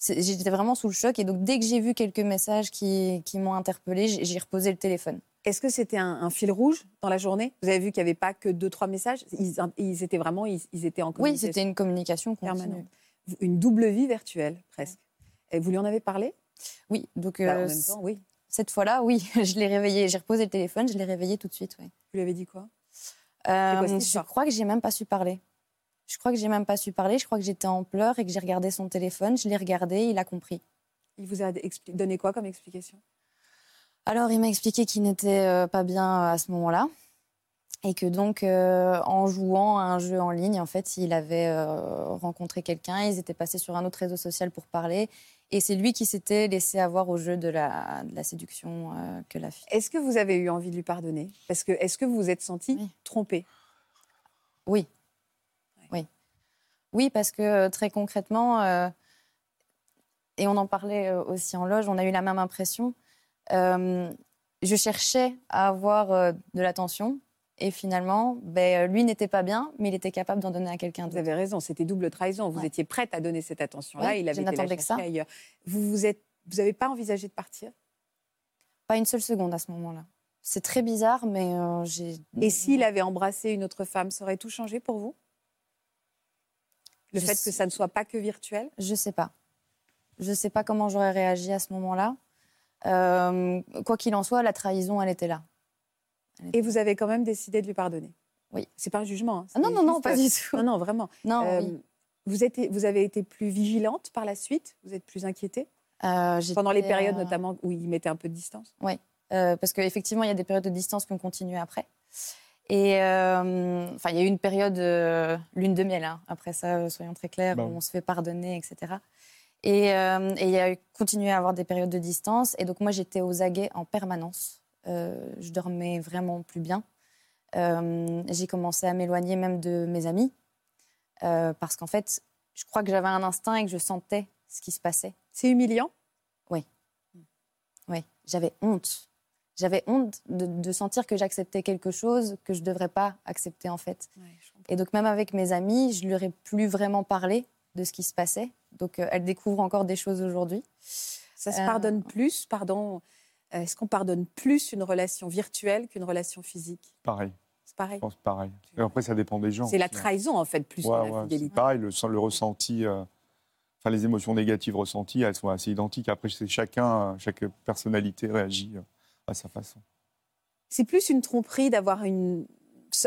j'étais vraiment sous le choc. Et donc, dès que j'ai vu quelques messages qui, qui m'ont interpellée, j'ai reposé le téléphone. Est-ce que c'était un, un fil rouge dans la journée? Vous avez vu qu'il n'y avait pas que deux, trois messages? Ils, ils étaient vraiment, ils, ils étaient en Oui, communication c'était une communication continue. permanente. Une double vie virtuelle, presque. Et vous lui en avez parlé? Oui, donc Bah, En euh, même temps, oui. Cette fois-là, oui, je l'ai réveillé. J'ai reposé le téléphone, je l'ai réveillé tout de suite. Oui. Vous lui avez dit quoi? Euh, quoi je crois que j'ai même pas su parler. Je crois que j'ai même pas su parler. Je crois que j'étais en pleurs et que j'ai regardé son téléphone. Je l'ai regardé, il a compris. Il vous a donné quoi comme explication? Alors, il m'a expliqué qu'il n'était euh, pas bien à ce moment-là. Et que donc, euh, en jouant à un jeu en ligne, en fait, il avait euh, rencontré quelqu'un. Ils étaient passés sur un autre réseau social pour parler. Et c'est lui qui s'était laissé avoir au jeu de la, de la séduction euh, que la fille. Est-ce que vous avez eu envie de lui pardonner? Parce que est-ce que vous vous êtes senti Oui. trompé Oui. Oui. Oui, parce que euh, très concrètement, euh, et on en parlait euh, aussi en loge, on a eu la même impression. Euh, je cherchais à avoir euh, de l'attention. Et finalement, ben, lui n'était pas bien, mais il était capable d'en donner à quelqu'un Vous d'autre. avez raison, c'était double trahison. Vous Ouais. étiez prête à donner cette attention-là. Il avait été la que ça. ailleurs. Vous vous êtes, vous n'avez pas envisagé de partir? Pas une seule seconde à ce moment-là. C'est très bizarre, mais euh, j'ai. Et s'il avait embrassé une autre femme, ça aurait tout changé pour vous? Le Je fait que ça ne soit pas que virtuel? Je sais pas. Je sais pas comment j'aurais réagi à ce moment-là. Euh, quoi qu'il en soit, la trahison, elle était là. Et vous avez quand même décidé de lui pardonner? Oui. C'est pas un jugement. hein, Ah non, non, non, pas du tout. Non, non, vraiment. Non, Euh, oui. vous, êtes, vous avez été plus vigilante par la suite? Vous êtes plus inquiétée? Euh, Pendant les périodes euh, notamment où il mettait un peu de distance? Euh, parce qu'effectivement, il y a des périodes de distance qui ont continué après. Et euh, enfin, il y a eu une période euh, lune de miel. hein. Après ça, euh, soyons très clairs, où oui. on se fait pardonner, etc. Et, euh, et il y a eu, continué à avoir des périodes de distance. Et donc moi, j'étais aux aguets en permanence. Euh, je dormais vraiment plus bien. Euh, j'ai commencé à m'éloigner même de mes amis euh, parce qu'en fait, je crois que j'avais un instinct et que je sentais ce qui se passait. C'est humiliant? Oui, j'avais honte. J'avais honte de, de sentir que j'acceptais quelque chose que je ne devrais pas accepter en fait. Et donc même avec mes amis, je leur ai plus vraiment parlé de ce qui se passait. Donc euh, elles découvrent encore des choses aujourd'hui. Ça se Euh, pardonne plus, pardon. euh, Est-ce qu'on pardonne plus une relation virtuelle qu'une relation physique? Pareil, C'est pareil. je pense pareil. Et après, ça dépend des gens. C'est la hein. trahison en fait plus Ouais, que la ouais, fidélité. c'est pareil, le, le ressenti, euh, enfin les émotions négatives ressenties, elles sont assez identiques. Après, c'est chacun, chaque personnalité réagit euh, à sa façon. C'est plus une tromperie d'avoir une.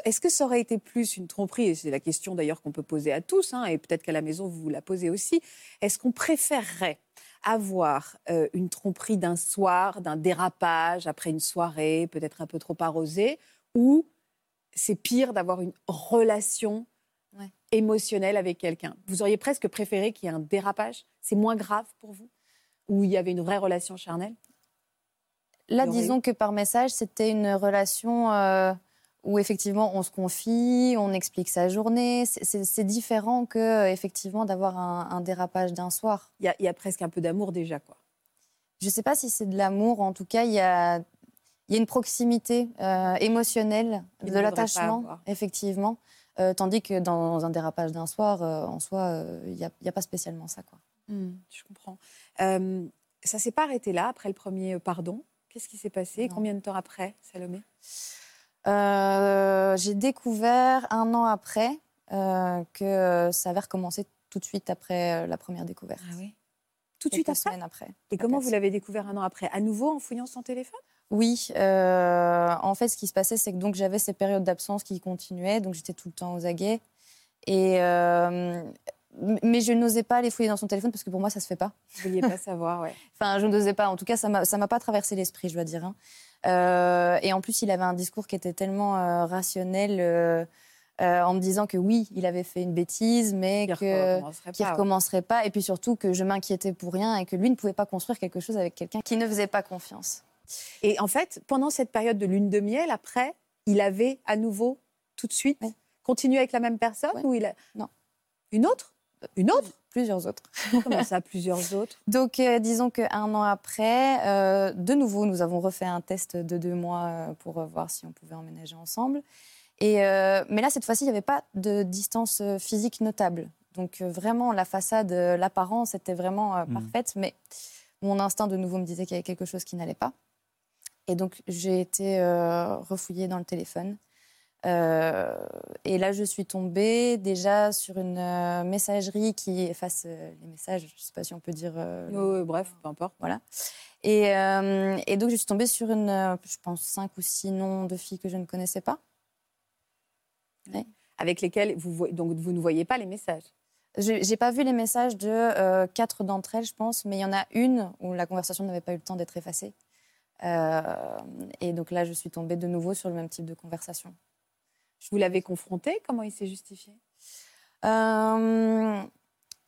Est-ce que ça aurait été plus une tromperie Et c'est la question d'ailleurs qu'on peut poser à tous, hein, et peut-être qu'à la maison vous vous la posez aussi. Est-ce qu'on préférerait avoir euh, une tromperie d'un soir, d'un dérapage après une soirée, peut-être un peu trop arrosée, ou c'est pire d'avoir une relation Ouais. émotionnelle avec quelqu'un? Vous auriez presque préféré qu'il y ait un dérapage? C'est moins grave pour vous? Ou il y avait une vraie relation charnelle? Là, disons que par message, c'était une relation euh, où effectivement on se confie, on explique sa journée. C'est- différent que euh, effectivement d'avoir un, un dérapage d'un soir. il y, a, il y a presque un peu d'amour déjà, quoi. Je ne sais pas si c'est de l'amour, en tout cas, il y a, il y a une proximité euh, émotionnelle, de l'attachement, effectivement. Euh, tandis que dans un dérapage d'un soir, en soi, il n'y a, pas spécialement ça. Quoi. Je comprends. Ça s'est pas arrêté là, après le premier pardon. Qu'est-ce qui s'est passé? Combien de temps après, Salomé? Euh, J'ai découvert un an après euh, que euh, ça avait recommencé tout de suite après la première découverte. oui Tout de suite après? semaines après. Et comment vous l'avez découvert un an après? À nouveau en fouillant son téléphone? Oui, euh, en fait, ce qui se passait, c'est que donc j'avais ces périodes d'absence qui continuaient, donc j'étais tout le temps aux aguets. Et euh, mais je n'osais pas aller fouiller dans son téléphone parce que pour moi, ça se fait pas. Vous ne vouliez pas savoir, ouais. Enfin, je n'osais pas. En tout cas, ça m'a ça m'a pas traversé l'esprit, je dois dire. hein. Euh, et en plus, il avait un discours qui était tellement euh, rationnel. euh, en me disant que oui, il avait fait une bêtise, mais recommencerait qu'il ouais. recommencerait pas, et puis surtout que je m'inquiétais pour rien et que lui ne pouvait pas construire quelque chose avec quelqu'un qui ne faisait pas confiance. Et en fait, pendant cette période de lune de miel, après, il avait à nouveau, tout de suite, continué avec la même personne ou il a... Non. Une autre? Une autre? Plusieurs autres. Comment ça, plusieurs autres? Donc, euh, disons qu'un an après, euh, de nouveau, nous avons refait un test de deux mois euh, pour voir si on pouvait emménager ensemble. Et, mais là, cette fois-ci, il n'y avait pas de distance physique notable. Donc, vraiment, la façade, l'apparence était vraiment Mhm. parfaite. Mais mon instinct, de nouveau, me disait qu'il y avait quelque chose qui n'allait pas. Et donc, j'ai été refouillée dans le téléphone. Euh, et là, je suis tombée déjà sur une euh, messagerie qui efface euh, les messages. Je ne sais pas si on peut dire. le- Bref, peu importe. voilà. Et, et donc, je suis tombée sur une, je pense, cinq ou six noms de filles que je ne connaissais pas. Avec lesquels vous, donc, vous ne voyez pas les messages? Je n'ai pas vu les messages de quatre d'entre elles, je pense, mais il y en a une où la conversation n'avait pas eu le temps d'être effacée. Et donc là, je suis tombée de nouveau sur le même type de conversation. Vous l'avez confronté Comment il s'est justifié? Euh,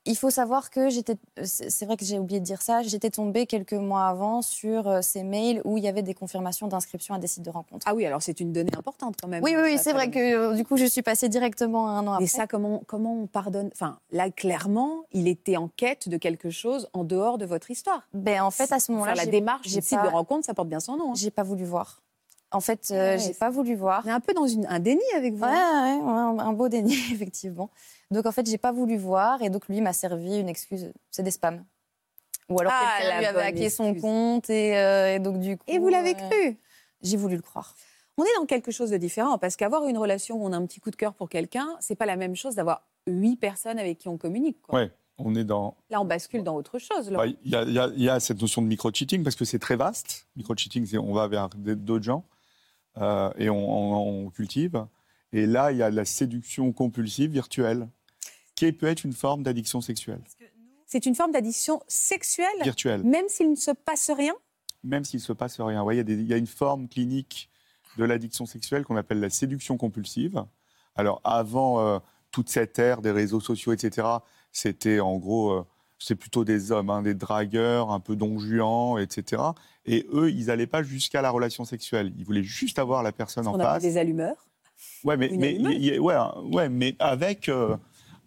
il faut savoir que j'étais, c'est vrai que j'ai oublié de dire ça, j'étais tombée quelques mois avant sur euh, ces mails où il y avait des confirmations d'inscription à des sites de rencontres. Ah oui, alors c'est une donnée importante quand même. oui, oui, c'est vrai que euh, du coup, je suis passée directement un an après. Et ça, comment, comment on pardonne? Enfin, là, clairement, il était en quête de quelque chose en dehors de votre histoire. Ben, en fait, à ce moment-là, la démarche j'ai du site pas- de rencontre, ça porte bien son nom. hein. j'ai pas voulu voir. En fait, euh, ouais, j'ai pas voulu voir. On est un peu dans une- un déni avec vous. Ouais, hein. ouais, ouais, un, un beau déni, effectivement. Donc, en fait, j'ai pas voulu voir et donc lui m'a servi une excuse. C'est des spams. Ou alors Ah, quelqu'un lui avait hacké son compte et, euh, et donc du coup. Et vous l'avez euh, cru? J'ai voulu le croire. On est dans quelque chose de différent parce qu'avoir une relation où on a un petit coup de cœur pour quelqu'un, c'est pas la même chose d'avoir huit personnes avec qui on communique. quoi. Ouais, on est dans. Là, on bascule dans autre chose. Bah, Il y, y a- il y a cette notion de micro-cheating parce que c'est très vaste. Micro-cheating, c'est on va vers d'autres gens euh, et on, on- on cultive. Et là, il y a la séduction compulsive virtuelle qui peut être une forme d'addiction sexuelle. C'est une forme d'addiction sexuelle, Virtuelle, même s'il ne se passe rien? même s'il ne se passe rien. Ouais, il, y a des- il y a une forme clinique de l'addiction sexuelle qu'on appelle la séduction compulsive. Alors, avant euh, toute cette ère des réseaux sociaux, etc., c'était en gros, euh, c'est plutôt des hommes, hein, des dragueurs, un peu donjuans, etc. Et eux, ils n'allaient pas jusqu'à la relation sexuelle. Ils voulaient juste avoir la personne en On a face. des allumeurs. Ouais, mais, une mais, y ouais, ouais, mais avec, euh,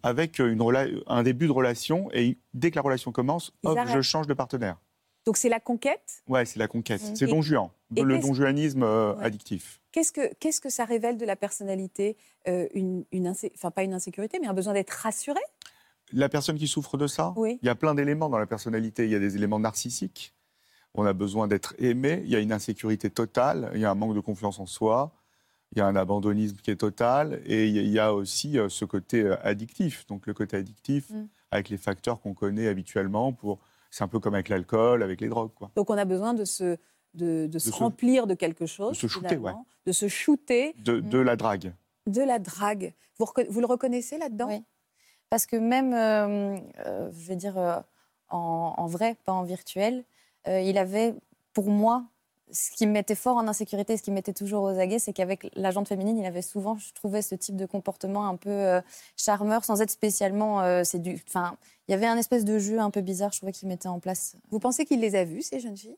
avec une rela- un début de relation, et dès que la relation commence, Ils hop, je change de partenaire. Donc c'est la conquête. Ouais, c'est la conquête. Mm. C'est Don Juan, le qu'est-ce- donjuanisme euh, Ouais. addictif. Qu'est-ce que, qu'est-ce que ça révèle de la personnalité Euh, une, une Enfin, pas une insécurité, mais un besoin d'être rassuré? La personne qui souffre de ça, Oui. il y a plein d'éléments dans la personnalité. Il y a des éléments narcissiques. On a besoin d'être aimé. Il y a une insécurité totale. Il y a un manque de confiance en soi. Il y a un abandonnisme qui est total. Et il y a- aussi euh, ce côté euh, addictif. Donc le côté addictif, Mm. avec les facteurs qu'on connaît habituellement. Pour... C'est un peu comme avec l'alcool, avec les drogues. Quoi. Donc on a besoin de se, de, de se se- remplir de quelque chose. de se shooter, finalement, De se shooter, De, de la drague. de la drague. Vous, vous le reconnaissez là-dedans? Oui. Parce que même, euh, euh, je vais dire, euh, en, en vrai, pas en virtuel, il avait, pour moi, ce qui me mettait fort en insécurité, ce qui me mettait toujours aux aguets, c'est qu'avec la jante féminine, il avait souvent, je trouvais, ce type de comportement un peu euh, charmeur, sans être spécialement euh, séduit. Enfin, il y avait un espèce de jeu un peu bizarre, je trouvais qu'il mettait en place. Vous pensez qu'il les a vues, ces jeunes filles?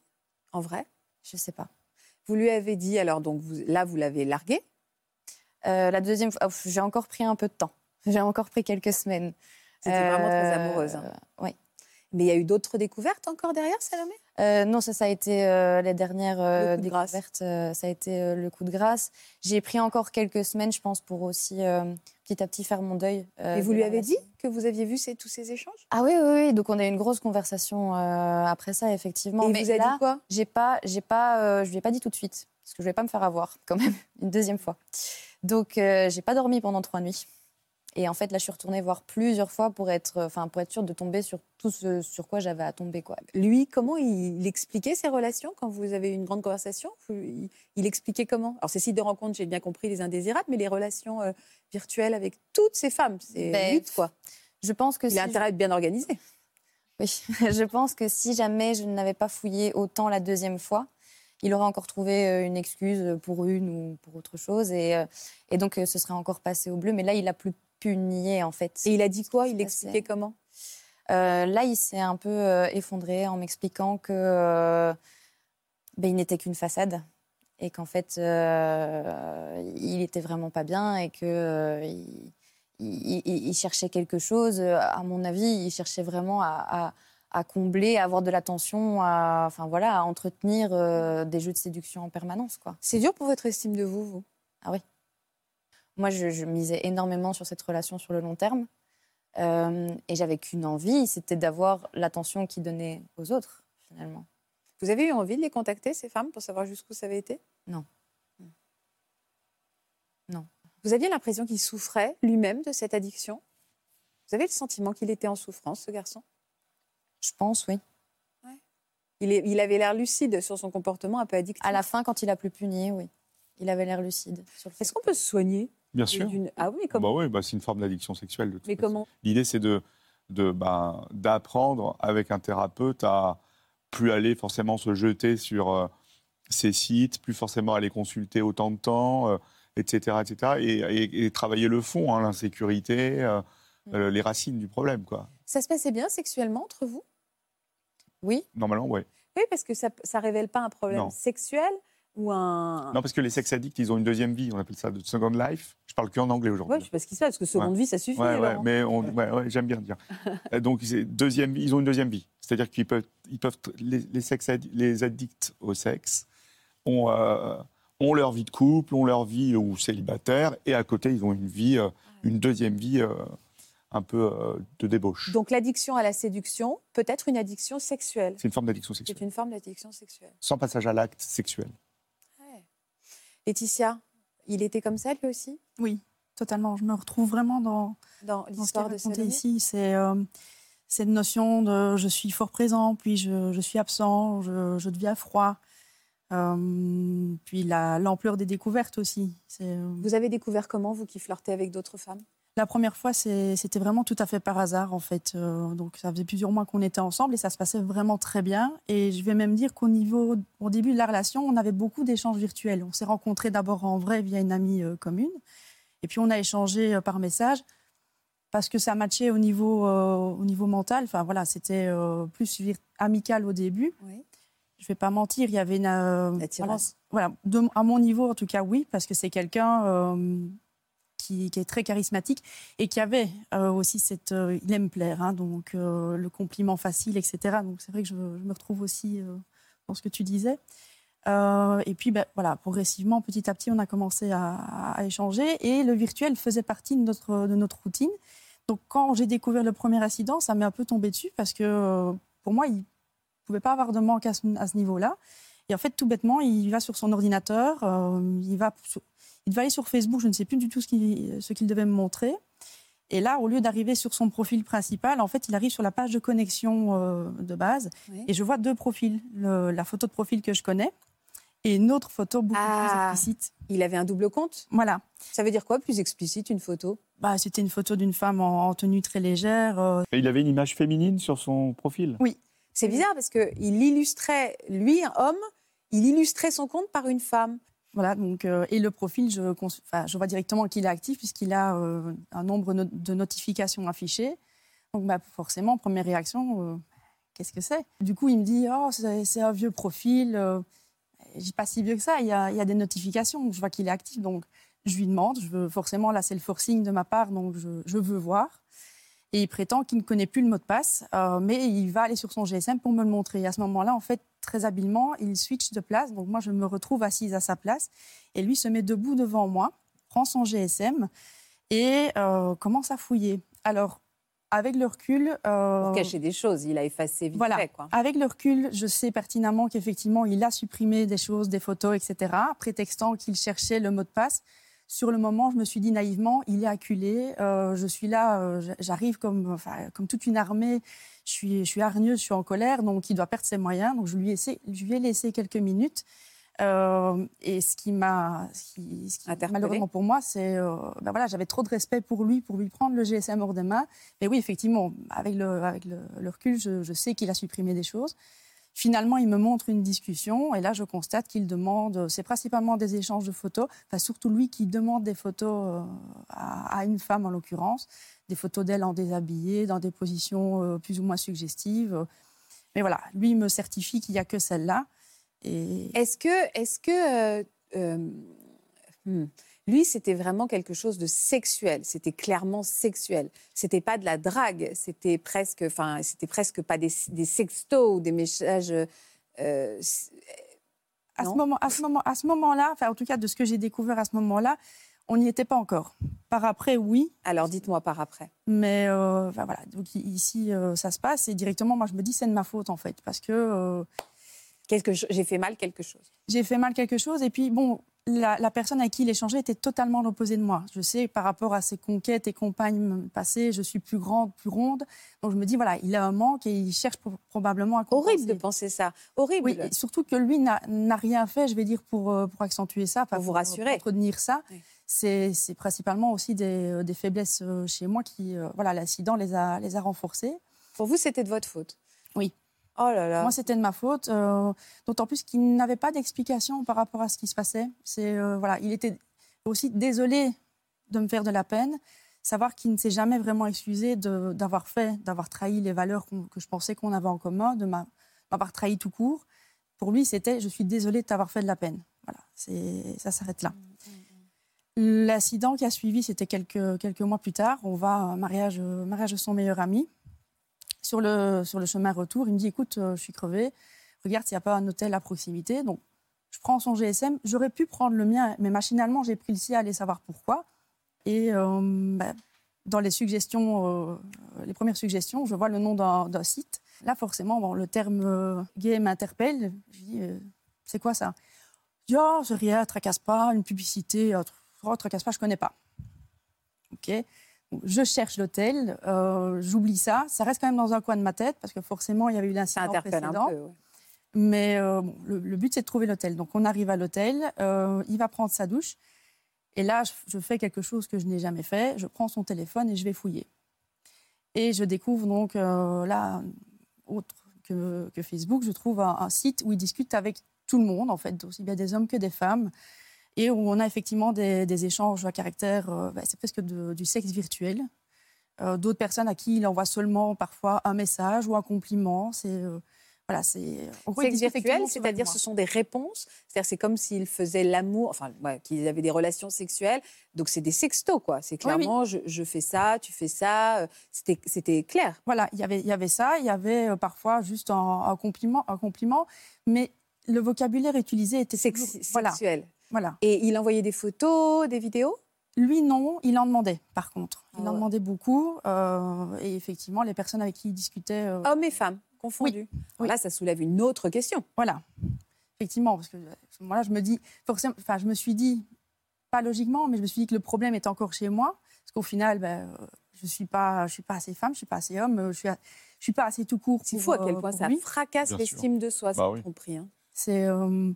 En vrai? Je sais pas. Vous lui avez dit, alors donc vous- là, vous l'avez largué? Euh, la deuxième fois, ouf, j'ai encore pris un peu de temps. J'ai encore pris quelques semaines. C'était vraiment très Euh, amoureuse. hein. Oui. Mais il y a eu d'autres découvertes encore derrière, Salomé? Euh, non, ça, ça a été euh, les dernières euh, Le coup de grâce. découvertes. euh, ça a été le coup de grâce. J'ai pris encore quelques semaines, je pense, pour aussi petit à petit faire mon deuil. Et vous lui la avez dit que vous aviez vu ces- tous ces échanges? Ah oui, oui, oui. Donc on a eu une grosse conversation après ça, effectivement. Et Mais vous a là, dit quoi? j'ai pas, j'ai pas, je lui ai pas dit tout de suite parce que je vais pas me faire avoir quand même une deuxième fois. Donc j'ai pas dormi pendant trois nuits. Et en fait, là, je suis retournée voir plusieurs fois pour être, enfin, pour être sûre de tomber sur tout ce sur quoi j'avais à tomber, quoi. Lui, comment il, il expliquait ses relations quand vous avez eu une grande conversation? Il, il expliquait comment? Alors, ces sites de rencontres, j'ai bien compris les indésirables, mais les relations euh, virtuelles avec toutes ces femmes, c'est Ben, quoi. Je pense que Il a si intérêt à être bien organisé. Oui, je pense que si jamais je n'avais pas fouillé autant la deuxième fois, il aurait encore trouvé euh, une excuse pour une ou pour autre chose. Et, euh, et donc, euh, ce serait encore passé au bleu. Mais là, il a plus pu nier, en fait. Et il a dit quoi? Il c'est- comment? Euh, là, il s'est un peu euh, effondré en m'expliquant que euh, ben, il n'était qu'une façade et qu'en fait, il était vraiment pas bien et que il, il- il- il cherchait quelque chose. À mon avis, il cherchait vraiment à, à- à combler, à avoir de l'attention, à, enfin voilà, à entretenir euh, des jeux de séduction en permanence, quoi. C'est dur pour votre estime de vous, vous? Moi, je, je misais énormément sur cette relation sur le long terme. Euh, et j'avais qu'une envie, c'était d'avoir l'attention qu'il donnait aux autres, finalement. Vous avez eu envie de les contacter, ces femmes, pour savoir jusqu'où ça avait été? Non. Non. Vous aviez l'impression qu'il souffrait lui-même de cette addiction? Vous avez le sentiment qu'il était en souffrance, ce garçon? Je pense, oui. Ouais. Il, est- il avait l'air lucide sur son comportement, un peu addictif. À la fin, quand il a plus pu nier, oui. Il avait l'air lucide. Est-ce qu'on peut se soigner? Bien sûr. Ah oui, comment Bah oui, bah, c'est une forme d'addiction sexuelle. De toute Mais façon. comment L'idée, c'est de, de, ben, d'apprendre avec un thérapeute à plus aller forcément se jeter sur euh, ces sites, plus forcément aller consulter autant de temps, euh, etc., etc., et, et- et travailler le fond, hein, l'insécurité, euh, Mm. euh, les racines du problème, quoi. Ça se passait bien sexuellement entre vous? Oui, Normalement, oui. Oui, parce que ça ne révèle pas un problème Non. sexuel ou un. Non, parce que les sex addicts, ils ont une deuxième vie. On appelle ça de second life. Je parle qu'en anglais aujourd'hui. je sais pas ce qui se passe, parce que seconde vie, ça suffit. Ouais, Laurent. mais ouais, j'aime bien dire. Euh, Donc, deuxième, ils ont une deuxième vie. C'est-à-dire qu'ils peuvent, ils peuvent les, les, sex addi- les addicts au sexe ont, euh, ont leur vie de couple, ont leur vie ou célibataire, et à côté, ils ont une vie, euh, une deuxième vie euh, un peu de débauche. Donc l'addiction à la séduction peut être une addiction sexuelle. C'est une forme d'addiction sexuelle. C'est une forme d'addiction sexuelle. Sans passage à l'acte sexuel. Laetitia, il était comme ça lui aussi? Oui, totalement. Je me retrouve vraiment dans, l'histoire de raconté ici. C'est euh, cette notion de je suis fort présent, puis je, je suis absent, je, je deviens froid. Euh, puis la- l'ampleur des découvertes aussi. Euh, Vous avez découvert comment, vous qui flirtez avec d'autres femmes? La première fois, c'était vraiment tout à fait par hasard, en fait. Euh, donc, ça faisait plusieurs mois qu'on était ensemble et ça se passait vraiment très bien. Et je vais même dire qu'au niveau, au début de la relation, on avait beaucoup d'échanges virtuels. On s'est rencontrés d'abord en vrai via une amie euh, commune. Et puis, on a échangé euh, par message parce que ça matchait au niveau, au niveau mental. Enfin, voilà, c'était plus amical au début. Oui. Je vais pas mentir, il y avait une. Attirance. voilà, de- à mon niveau, en tout cas, oui, parce que c'est quelqu'un qui, est très charismatique et qui avait euh, aussi cette. euh, il aime plaire, hein, donc euh, le compliment facile, etc. Donc c'est vrai que je, me retrouve aussi euh, dans ce que tu disais. Et puis, ben, voilà, progressivement, petit à petit, on a commencé à, échanger et le virtuel faisait partie de notre, de notre routine. Donc, quand j'ai découvert le premier incident, ça m'est un peu tombé dessus parce que pour moi, il ne pouvait pas avoir de manque à ce, niveau-là. Et en fait, tout bêtement, il va sur son ordinateur, il, va il devait aller sur Facebook, je ne sais plus du tout ce qu'il ce qu'il devait me montrer. Et là, au lieu d'arriver sur son profil principal, en fait, il arrive sur la page de connexion euh, de base. Oui. Et je vois deux profils. Le- la photo de profil que je connais et une autre photo beaucoup Ah. plus explicite. Il avait un double compte? Voilà. Ça veut dire quoi, plus explicite, une photo? Bah, C'était une photo d'une femme en, en tenue très légère. euh, Et il avait une image féminine sur son profil? C'est bizarre parce qu'il illustrait, lui, un homme, il illustrait son compte par une femme. Voilà, donc, euh, et le profil, je, vois directement qu'il est actif puisqu'il a euh, un nombre no- de notifications affichées. Donc bah, forcément, première réaction, euh, qu'est-ce que c'est? Du coup, il me dit, oh, c'est un vieux profil. Dis pas si vieux que ça, il y a, des notifications, je vois qu'il est actif. Donc je lui demande, je veux, forcément, là c'est le forcing de ma part, donc je veux voir. Et il prétend qu'il ne connaît plus le mot de passe, euh, mais il va aller sur son GSM pour me le montrer. Et à ce moment-là, en fait, très habilement, il switch de place. Donc moi, je me retrouve assise à sa place. Et lui se met debout devant moi, prend son GSM et euh, commence à fouiller. Alors, avec le recul... euh, Pour cacher des choses, il a effacé vite voilà. fait. Quoi. Avec le recul, je sais pertinemment qu'effectivement, il a supprimé des choses, des photos, etc., prétextant qu'il cherchait le mot de passe. Sur le moment, je me suis dit naïvement, il est acculé, euh, je suis là, euh, j'arrive comme, enfin, comme toute une armée, je suis, je suis hargneuse, je suis en colère, donc il doit perdre ses moyens. Donc je lui ai, laissé- je lui ai laissé quelques minutes. Euh, et ce qui m'a, ce qui- ce qui- malheureusement pour moi, c'est, euh, ben voilà, j'avais trop de respect pour lui, pour lui prendre le GSM hors des mains. Mais oui, effectivement, avec le, avec le, le recul, je, je sais qu'il a supprimé des choses. Finalement, il me montre une discussion et là, je constate qu'il demande, c'est principalement des échanges de photos, enfin surtout lui qui demande des photos euh, à, une femme en l'occurrence, des photos d'elle en déshabillé, dans des positions euh, plus ou moins suggestives. Mais voilà, lui me certifie qu'il n'y a que celle-là. Est-ce que, est-ce que euh, euh, hmm, lui, c'était vraiment quelque chose de sexuel C'était clairement sexuel. C'était pas de la drague. C'était presque, enfin, c'était presque pas des, des sextos ou des messages. euh, à ce moment, à ce moment, à ce moment-là, enfin en tout cas de ce que j'ai découvert à ce moment-là, on n'y était pas encore. Par après, oui, alors, dites-moi par après. Mais euh, enfin, voilà, donc ici, euh, ça se passe et directement, moi, je me dis, c'est de ma faute, en fait, parce que euh, Quelque j'ai fait mal quelque chose. j'ai fait mal quelque chose. Et puis, bon, la, la personne avec qui il échangeait était totalement l'opposé de moi. Je sais, par rapport à ses conquêtes et compagnes passées, je suis plus grande, plus ronde. Donc je me dis, voilà, il a un manque et il cherche pro- probablement à compenser. Horrible de penser ça. Horrible. Oui, surtout que lui n'a rien fait, je vais dire, pour, euh, pour accentuer ça, Pour vous rassurer. Pour entretenir ça. Oui. C'est principalement aussi des, euh, des faiblesses euh, chez moi qui, euh, voilà, l'accident les a, les a renforcées. Pour vous, c'était de votre faute. Oui. Oh. Moi, c'était de ma faute, euh, d'autant plus qu'il n'avait pas d'explication par rapport à ce qui se passait. C'est euh, voilà, il était aussi désolé de me faire de la peine, savoir qu'il ne s'est jamais vraiment excusé d'avoir fait, d'avoir trahi les valeurs que je pensais qu'on avait en commun, de m'a- m'avoir trahi tout court. Pour lui, c'était je suis désolé de t'avoir fait de la peine. Voilà, ça s'arrête là. L'accident qui a suivi, c'était quelques, mois plus tard. On va à mariage, euh, mariage de son meilleur ami. Sur le, sur le chemin retour, il me dit Écoute, euh, je suis crevée, regarde s'il n'y a pas un hôtel à proximité. Donc, je prends son GSM. J'aurais pu prendre le mien, mais machinalement, j'ai pris le sien, aller savoir pourquoi. Et euh, bah, dans les suggestions, euh, les premières suggestions, je vois le nom d'un site. Là, forcément, bon, le terme gay m'interpelle. Je dis C'est quoi ça? Je dis Oh, c'est rien, tracasse pas, une publicité, oh, tracasse pas, je connais pas. Ok. Je cherche l'hôtel, euh, j'oublie ça. Ça reste quand même dans un coin de ma tête parce que forcément, il y avait eu l'incident précédent. un peu. ouais. Mais euh, bon, le, le but, c'est de trouver l'hôtel. Donc, on arrive à l'hôtel, euh, il va prendre sa douche. Et là, je, je fais quelque chose que je n'ai jamais fait. Je prends son téléphone et je vais fouiller. Et je découvre donc, là, autre que, que Facebook, je trouve un, un site où il discute avec tout le monde, en fait, aussi bien des hommes que des femmes. Et où on a effectivement des, des échanges à caractère, euh, bah, c'est presque de- du sexe virtuel. Euh, D'autres personnes à qui il envoie seulement parfois un message ou un compliment. C'est. euh, voilà, c'est. Sexe virtuel, c'est-à-dire ce sont des réponses. C'est-à-dire c'est comme s'ils faisaient l'amour, enfin ouais, qu'ils avaient des relations sexuelles. Donc c'est des sextos quoi. C'est Oui, oui. clairement je, je fais ça, tu fais ça. euh, C'était c'était clair. Voilà, il y avait, il y avait ça, il y avait parfois juste un, un compliment, un compliment, mais le vocabulaire utilisé était voilà, sexuel. Voilà. Et il envoyait des photos, des vidéos. Lui non, il en demandait par contre, il Ah en demandait beaucoup, euh, et effectivement les personnes avec qui il discutait, euh, Hommes et femmes confondus. Oui. Là, ça soulève une autre question. voilà, effectivement, parce que à ce moment-là je me dis, forcément, enfin je me suis dit, pas logiquement, mais je me suis dit que le problème est encore chez moi, parce qu'au final, ben, euh, je suis pas, je suis pas assez femme, je suis pas assez homme, euh, je suis, a- je suis pas assez tout court. C'est fou à quel euh, point ça lui. fracasse l'estime de soi, Bah c'est oui. compris. hein. C'est euh,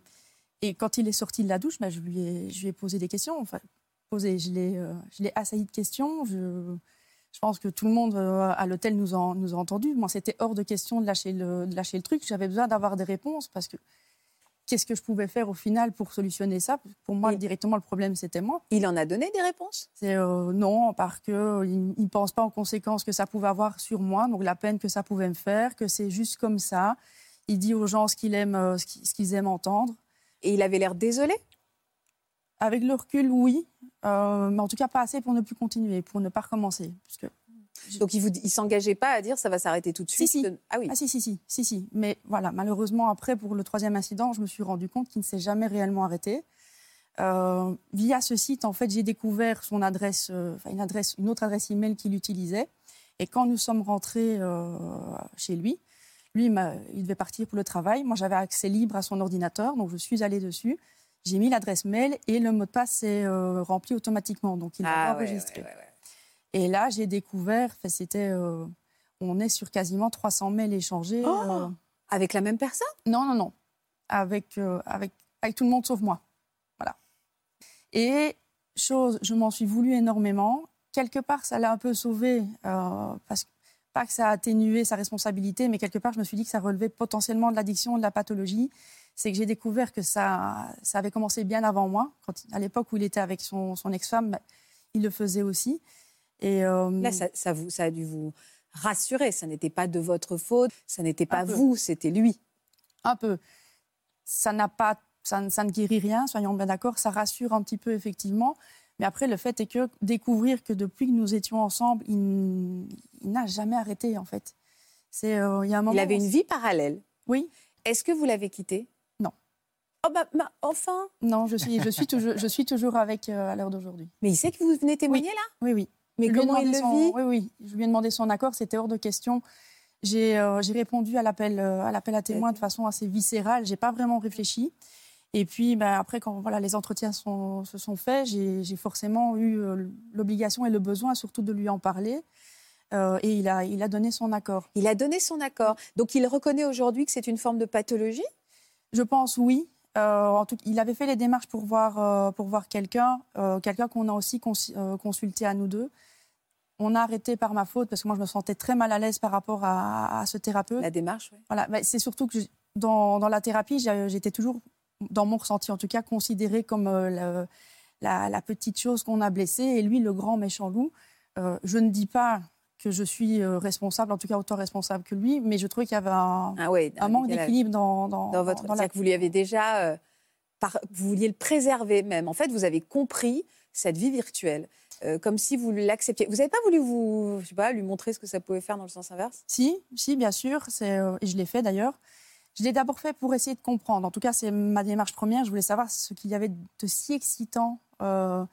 et quand il est sorti de la douche, bah, je lui ai je lui ai posé des questions. Enfin, posé, je l'ai euh, je l'ai assailli de questions. Je je pense que tout le monde euh, à l'hôtel nous a nous a entendu. Moi, c'était hors de question de lâcher le de lâcher le truc. J'avais besoin d'avoir des réponses parce que qu'est-ce que je pouvais faire au final pour solutionner ça? Pour moi, directement, le problème c'était moi. Il en a donné des réponses? C'est euh, non, parce que euh, il ne pense pas aux conséquences que ça pouvait avoir sur moi, donc la peine que ça pouvait me faire, que c'est juste comme ça. Il dit aux gens ce qu'il aime, euh, qu'ils ce qu'ils aiment entendre. Et il avait l'air désolé. Avec le recul, oui. Euh, mais en tout cas, pas assez pour ne plus continuer, pour ne pas recommencer. Puisque... Donc il ne s'engageait pas à dire ça va s'arrêter tout de suite. si. Ah oui. Ah si, si, si, si, si. Mais voilà, malheureusement, après, pour le troisième incident, je me suis rendu compte qu'il ne s'est jamais réellement arrêté. Euh, via ce site, en fait, j'ai découvert son adresse, euh, une, adresse, une autre adresse email qu'il utilisait. Et quand nous sommes rentrés euh, chez lui, lui, il devait partir pour le travail. Moi, j'avais accès libre à son ordinateur, donc je suis allée dessus. J'ai mis l'adresse mail et le mot de passe s'est euh, rempli automatiquement. Donc, il Ah l'a ouais, enregistré. ouais, ouais, ouais. Et là, j'ai découvert, c'était, euh, on est sur quasiment 300 mails échangés. Oh euh, Avec la même personne? Non, non, non, avec, avec, avec tout le monde sauf moi. Voilà. Et chose, je m'en suis voulu énormément. Quelque part, ça l'a un peu sauvé, parce que pas que ça a atténué sa responsabilité, mais quelque part, je me suis dit que ça relevait potentiellement de l'addiction, de la pathologie. C'est que j'ai découvert que ça, ça avait commencé bien avant moi. Quand, à l'époque où il était avec son, son ex-femme, bah, il le faisait aussi. Et, euh, Là, ça, ça vous, ça a dû vous rassurer. Ça n'était pas de votre faute. Ça n'était pas vous, c'était lui. Un peu. Ça n'a pas, ça ne guérit rien, soyons bien d'accord. Ça rassure un petit peu effectivement. Mais après, le fait est que découvrir que depuis que nous étions ensemble, il, n'a jamais arrêté en fait. C'est, euh, il y a un moment. Il avait une vie parallèle. Oui. Est-ce que vous l'avez quitté? Non. Oh bah, bah, enfin Non, je suis, je suis toujours, je suis toujours avec euh, à l'heure d'aujourd'hui. Mais il sait que vous venez témoigner là? Oui, oui. Mais Je comment il le son- vit? Oui, oui. Je lui ai demandé son accord. C'était hors de question. J'ai euh, j'ai répondu à l'appel à l'appel à témoins de façon assez viscérale. J'ai pas vraiment réfléchi. Et puis, ben, après, quand voilà, les entretiens sont- se sont faits, j'ai forcément eu euh, l'obligation et le besoin surtout de lui en parler. Euh, et il a, il a donné son accord. Il a donné son accord. Donc il reconnaît aujourd'hui que c'est une forme de pathologie? Je pense oui. Euh, en tout, il avait fait les démarches pour voir, euh, pour voir quelqu'un, quelqu'un qu'on a aussi cons- consulté à nous deux. On a arrêté par ma faute parce que moi je me sentais très mal à l'aise par rapport à, à ce thérapeute. La démarche, oui. Voilà, c'est surtout que je- dans, dans la thérapie, j'étais toujours, dans mon ressenti en tout cas, considérée comme euh, la, la petite chose qu'on a blessée et lui le grand méchant loup. Euh, je ne dis pas que je suis euh, responsable, en tout cas autant responsable que lui, mais je trouvais qu'il y avait un, Ah ouais, un manque d'équilibre dans, dans, dans votre dans la c'est-à-dire que vous lui avez déjà euh, par- vous vouliez le préserver même en fait vous avez compris cette vie virtuelle euh, comme si vous l'acceptiez vous n'avez pas voulu vous je sais pas lui montrer ce que ça pouvait faire dans le sens inverse? Si, si, bien sûr, c'est, euh, et je l'ai fait d'ailleurs. Je l'ai d'abord fait pour essayer de comprendre. En tout cas, c'est ma démarche première. Je voulais savoir ce qu'il y avait de si excitant, euh,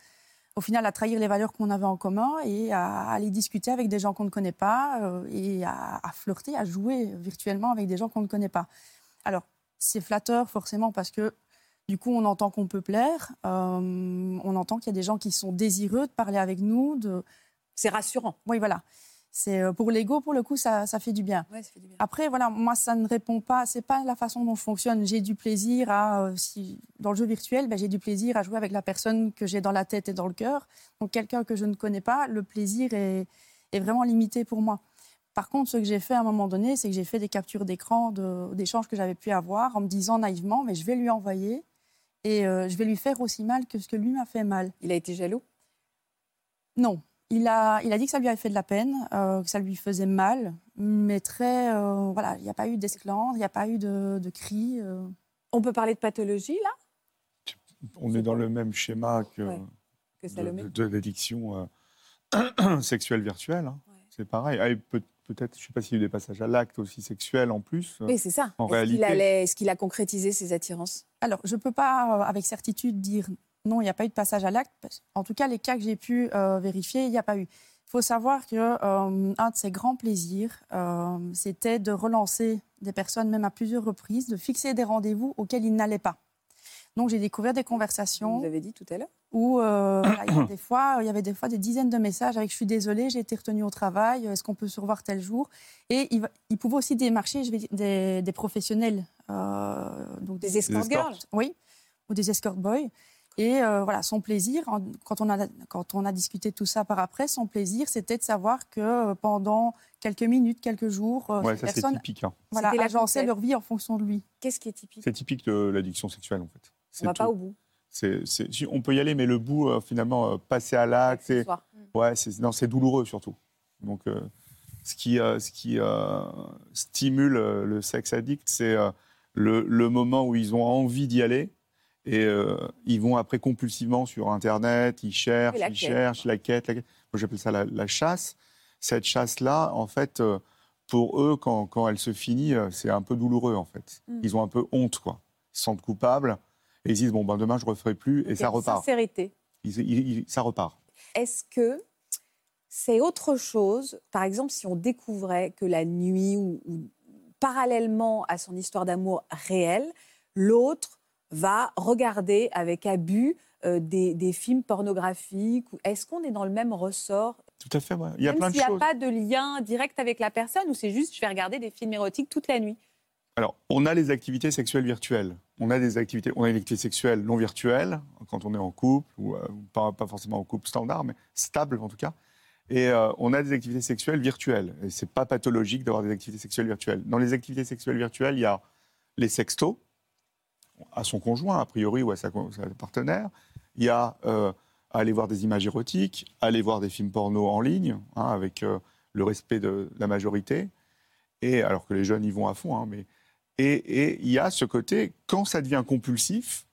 au final, à trahir les valeurs qu'on avait en commun et à aller discuter avec des gens qu'on ne connaît pas euh, et à, à flirter, à jouer virtuellement avec des gens qu'on ne connaît pas. Alors, c'est flatteur forcément parce que du coup, on entend qu'on peut plaire, euh, on entend qu'il y a des gens qui sont désireux de parler avec nous, de, c'est rassurant oui, voilà. C'est euh, pour l'ego, pour le coup, ça, ça fait du bien. ouais, ça fait du bien. Après, voilà, moi, ça ne répond pas. C'est pas la façon dont je fonctionne. J'ai du plaisir à, euh, si dans le jeu virtuel, ben, j'ai du plaisir à jouer avec la personne que j'ai dans la tête et dans le cœur. Donc, quelqu'un que je ne connais pas, le plaisir est, est vraiment limité pour moi. Par contre, ce que j'ai fait à un moment donné, c'est que j'ai fait des captures d'écran de- d'échanges que j'avais pu avoir en me disant naïvement, mais je vais lui envoyer et euh, je vais lui faire aussi mal que ce que lui m'a fait mal. il a été jaloux? Non. Il a, il a dit que ça lui avait fait de la peine, euh, que ça lui faisait mal, mais très. euh, voilà, il n'y a pas eu d'esclandre, il n'y a pas eu de, de cris. euh. on peut parler de pathologie là? On est dans le même schéma que, Ouais, que de, Salomé de- de l'addiction euh, sexuelle virtuelle. hein. Ouais. C'est pareil. Ah, peut- Peut-être, je ne sais pas s'il y a eu des passages à l'acte aussi sexuels en plus. oui c'est ça En est-ce qu'il réalité- allait- est-ce qu'il a concrétisé ses attirances? Alors, je ne peux pas, avec certitude, dire non, il n'y a pas eu de passage à l'acte. En tout cas, les cas que j'ai pu euh, vérifier, il n'y a pas eu. Il faut savoir que euh, un de ses grands plaisirs, euh, c'était de relancer des personnes, même à plusieurs reprises, de fixer des rendez-vous auxquels il n'allait pas. Donc, j'ai découvert des conversations. vous avez dit tout à l'heure où euh, voilà, il, y avait des fois, il y avait des fois des dizaines de messages avec « je suis désolée, j'ai été retenue au travail, est-ce qu'on peut se revoir tel jour ?» Et il, il pouvait aussi démarcher je vais dire, des, des professionnels. donc des escort escortes. girls Oui, ou des escort boys. Et euh, voilà, son plaisir, quand on, a, quand on a discuté de tout ça par après, son plaisir, c'était de savoir que euh, pendant quelques minutes, quelques jours, euh, Ouais, ces ça personnes typique. hein. voilà, agençaient leur vie en fonction de lui. qu'est-ce qui est typique? C'est typique de l'addiction sexuelle en fait. on C'est va pas au bout on peut y aller, mais le bout, euh, finalement, euh, passer à l'acte, ce c'est soir. ouais, c'est non, c'est douloureux surtout. Donc, euh, ce qui, euh, ce qui euh, stimule le sexe addict, c'est euh, le, le moment où ils ont envie d'y aller. Et euh, ils vont après compulsivement sur Internet, ils cherchent, ils cherchent, la quête, la quête. Moi, j'appelle ça la, la chasse. Cette chasse-là, en fait, euh, pour eux, quand, quand elle se finit, euh, c'est un peu douloureux, en fait. Mm. Ils ont un peu honte, quoi. Ils se sentent coupables et ils se disent, bon, ben, demain, je ne referai plus, et ça repart. sincérité Ils- ils- ils- ça repart. Est-ce que c'est autre chose Par exemple, si on découvrait que la nuit ou, ou parallèlement à son histoire d'amour réelle, l'autre va regarder avec abus euh, des, des films pornographiques Est-ce qu'on est dans le même ressort? Tout à fait, ouais. Il y a Même plein de s'il n'y a choses. pas de lien direct avec la personne ou c'est juste je vais regarder des films érotiques toute la nuit? Alors, on a les activités sexuelles virtuelles. On a des activités, on a des activités sexuelles non virtuelles quand on est en couple ou euh, pas, pas forcément en couple standard, mais stable en tout cas. Et euh, on a des activités sexuelles virtuelles. Et c'est pas pathologique d'avoir des activités sexuelles virtuelles. Dans les activités sexuelles virtuelles, il y a les sextos à son conjoint a priori ou à sa, partenaire. Il y a euh, aller voir des images érotiques, aller voir des films porno en ligne hein, avec euh, le respect de la majorité. Et alors que les jeunes y vont à fond, hein, mais et et il y a ce côté, quand ça devient compulsif,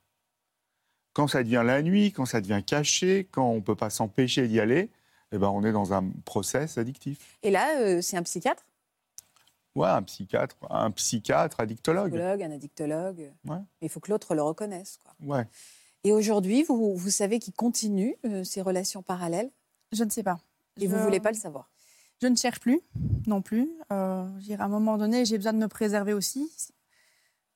quand ça devient la nuit, quand ça devient caché, quand on ne peut pas s'empêcher d'y aller, eh ben on est dans un process addictif. Et là, euh, c'est un psychiatre, Ouais, un psychiatre, un psychiatre, un addictologue. psychologue, un addictologue. Ouais. Mais il faut que l'autre le reconnaisse. Quoi. Ouais. Et aujourd'hui, vous, vous savez qu'il continue euh, ces relations parallèles? Je ne sais pas. et vous ne voulez pas le savoir? Je ne cherche plus non plus. Euh, à un moment donné, j'ai besoin de me préserver aussi.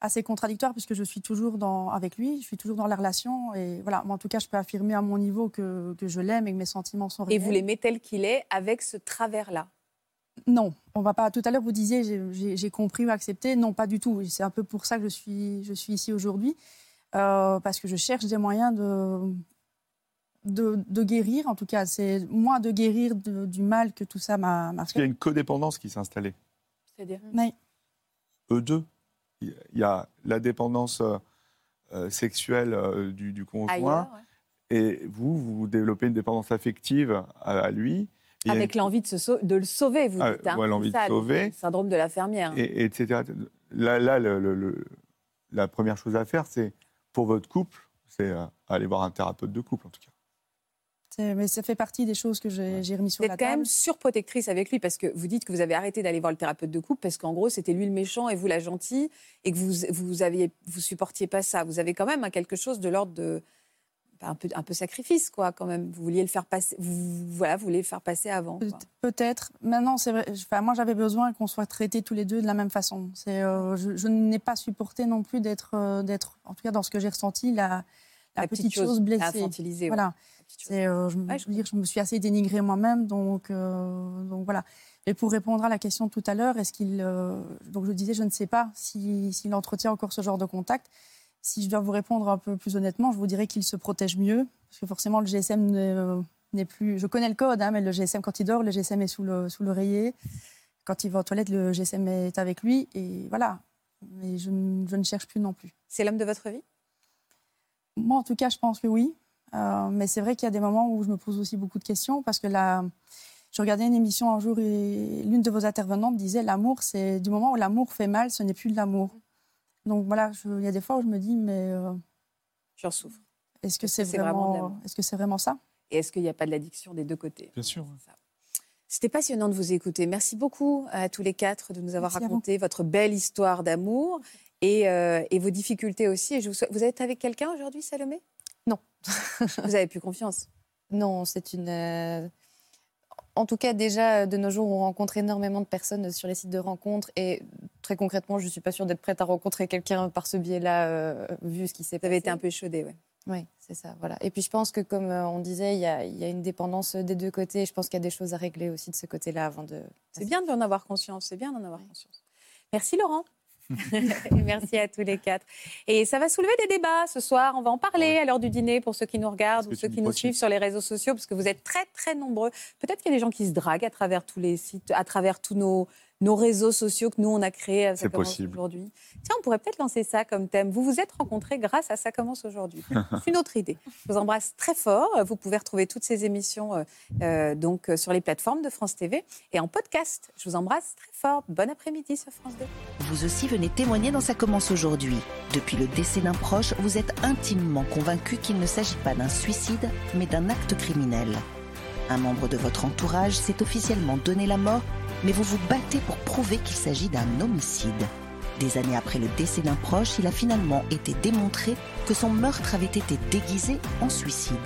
assez contradictoire puisque je suis toujours dans, avec lui, je suis toujours dans la relation. Et voilà, moi, en tout cas, je peux affirmer à mon niveau que, que je l'aime et que mes sentiments sont réels. Et vous l'aimez tel qu'il est avec ce travers-là? Non, on va pas. Tout à l'heure, vous disiez, j'ai compris ou accepté. Non, pas du tout. C'est un peu pour ça que je suis, je suis ici aujourd'hui. Euh, parce que je cherche des moyens de, de, de guérir. En tout cas, c'est moins de guérir de- du mal que tout ça m'a m'a Parce qu'il y a fait. une codépendance qui s'est installée. C'est-à-dire Mais Eux deux. Il y a la dépendance euh, euh, sexuelle euh, du, du conjoint. ailleurs, ouais. Et vous, vous développez une dépendance affective à, à lui. Avec une- l'envie de, se sau- de le sauver, vous Ah, dites. hein. ouais, l'envie de sauver. le syndrome de la fermière. et, et etc. Là, là le- le- le- la première chose à faire, c'est pour votre couple, c'est euh, aller voir un thérapeute de couple en tout cas. mais ça fait partie des choses que j'ai j'ai remis sur Vous la êtes quand table. même surprotectrice avec lui parce que vous dites que vous avez arrêté d'aller voir le thérapeute de couple parce qu'en gros c'était lui le méchant et vous la gentille et que vous vous aviez vous supportiez pas ça. Vous avez quand même hein, quelque chose de l'ordre de un peu un peu sacrifice quoi quand même. Vous vouliez le faire passer vous voilà vous voulez le faire passer avant. Peut-être. Maintenant, c'est vrai. Enfin, moi, j'avais besoin qu'on soit traités tous les deux de la même façon. C'est, euh, je, je n'ai pas supporté non plus d'être, euh, d'être, en tout cas dans ce que j'ai ressenti, la, la, petite, chose, blessée. infantilisée. ouais. Voilà. C'est, euh, je, me- Ouais, je veux dire, je me suis assez dénigrée moi-même, donc, donc voilà. Et pour répondre à la question tout à l'heure, est-ce qu'il, donc je disais, je ne sais pas si- s'il entretient encore ce genre de contact. Si je dois vous répondre un peu plus honnêtement, je vous dirais qu'il se protège mieux, parce que forcément le GSM ne- n'est plus. Je connais le code, hein, mais le GSM quand il dort, le GSM est sous le sous l'oreiller. Quand il va aux toilettes, le GSM est avec lui, et voilà. Mais je, ne- je ne cherche plus non plus. C'est l'homme de votre vie? Moi, en tout cas, je pense que oui. Euh, mais c'est vrai qu'il y a des moments où je me pose aussi beaucoup de questions parce que là, je regardais une émission un jour et l'une de vos intervenantes disait l'amour, c'est du moment où l'amour fait mal, ce n'est plus de l'amour. Donc voilà, je- il y a des fois où je me dis, mais euh, J'en souffre. est-ce que c'est vraiment est-ce que c'est vraiment ça? Et est-ce qu'il n'y a pas de l'addiction des deux côtés? Bien sûr. C'était passionnant de vous écouter. Merci beaucoup à tous les quatre de nous avoir Merci raconté votre belle histoire d'amour et, euh, et vos difficultés aussi. Et je vous, souhaite- vous êtes avec quelqu'un aujourd'hui, Salomé? Non. vous avez plus confiance? Non, c'est une. euh, En tout cas, déjà, de nos jours, on rencontre énormément de personnes sur les sites de rencontres. Et très concrètement, je ne suis pas sûre d'être prête à rencontrer quelqu'un par ce biais-là, euh, vu ce qui s'est Vous avez passé. été un peu échaudé, ouais. Oui, c'est ça. Voilà. Et puis, je pense que, comme euh, on disait, il y, a, il y a une dépendance des deux côtés. Je pense qu'il y a des choses à régler aussi de ce côté-là avant de. C'est bien d'en avoir conscience. C'est bien d'en avoir conscience. Merci Laurent. merci à tous les quatre. Et ça va soulever des débats ce soir. On va en parler à l'heure du dîner pour ceux qui nous regardent ou ceux qui nous suivent sur les réseaux sociaux, parce que vous êtes très très nombreux. Peut-être qu'il y a des gens qui se draguent à travers tous les sites, à travers tous nos, nos réseaux sociaux que nous on a créés. à Ça C'est commence possible. aujourd'hui. Tiens, on pourrait peut-être lancer ça comme thème. Vous vous êtes rencontrés grâce à Ça commence aujourd'hui. C'est une autre idée. Je vous embrasse très fort. Vous pouvez retrouver toutes ces émissions euh, euh, donc euh, sur les plateformes de France TV et en podcast. Je vous embrasse très fort. Bon après-midi sur France 2. Vous aussi venez témoigner dans Ça commence aujourd'hui. Depuis le décès d'un proche, vous êtes intimement convaincu qu'il ne s'agit pas d'un suicide, mais d'un acte criminel. Un membre de votre entourage s'est officiellement donné la mort, mais vous vous battez pour prouver qu'il s'agit d'un homicide. Des années après le décès d'un proche, il a finalement été démontré que son meurtre avait été déguisé en suicide.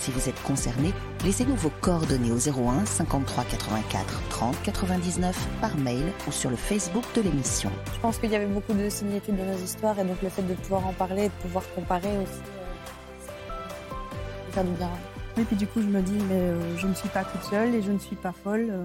Si vous êtes concerné, laissez-nous vos coordonnées au 01 53 84 30 99 par mail ou sur le Facebook de l'émission. Je pense qu'il y avait beaucoup de similitudes dans nos histoires. Et donc, le fait de pouvoir en parler, de pouvoir comparer aussi, euh, faire du bien. Et puis du coup, je me dis, mais euh, je ne suis pas toute seule et je ne suis pas folle. euh.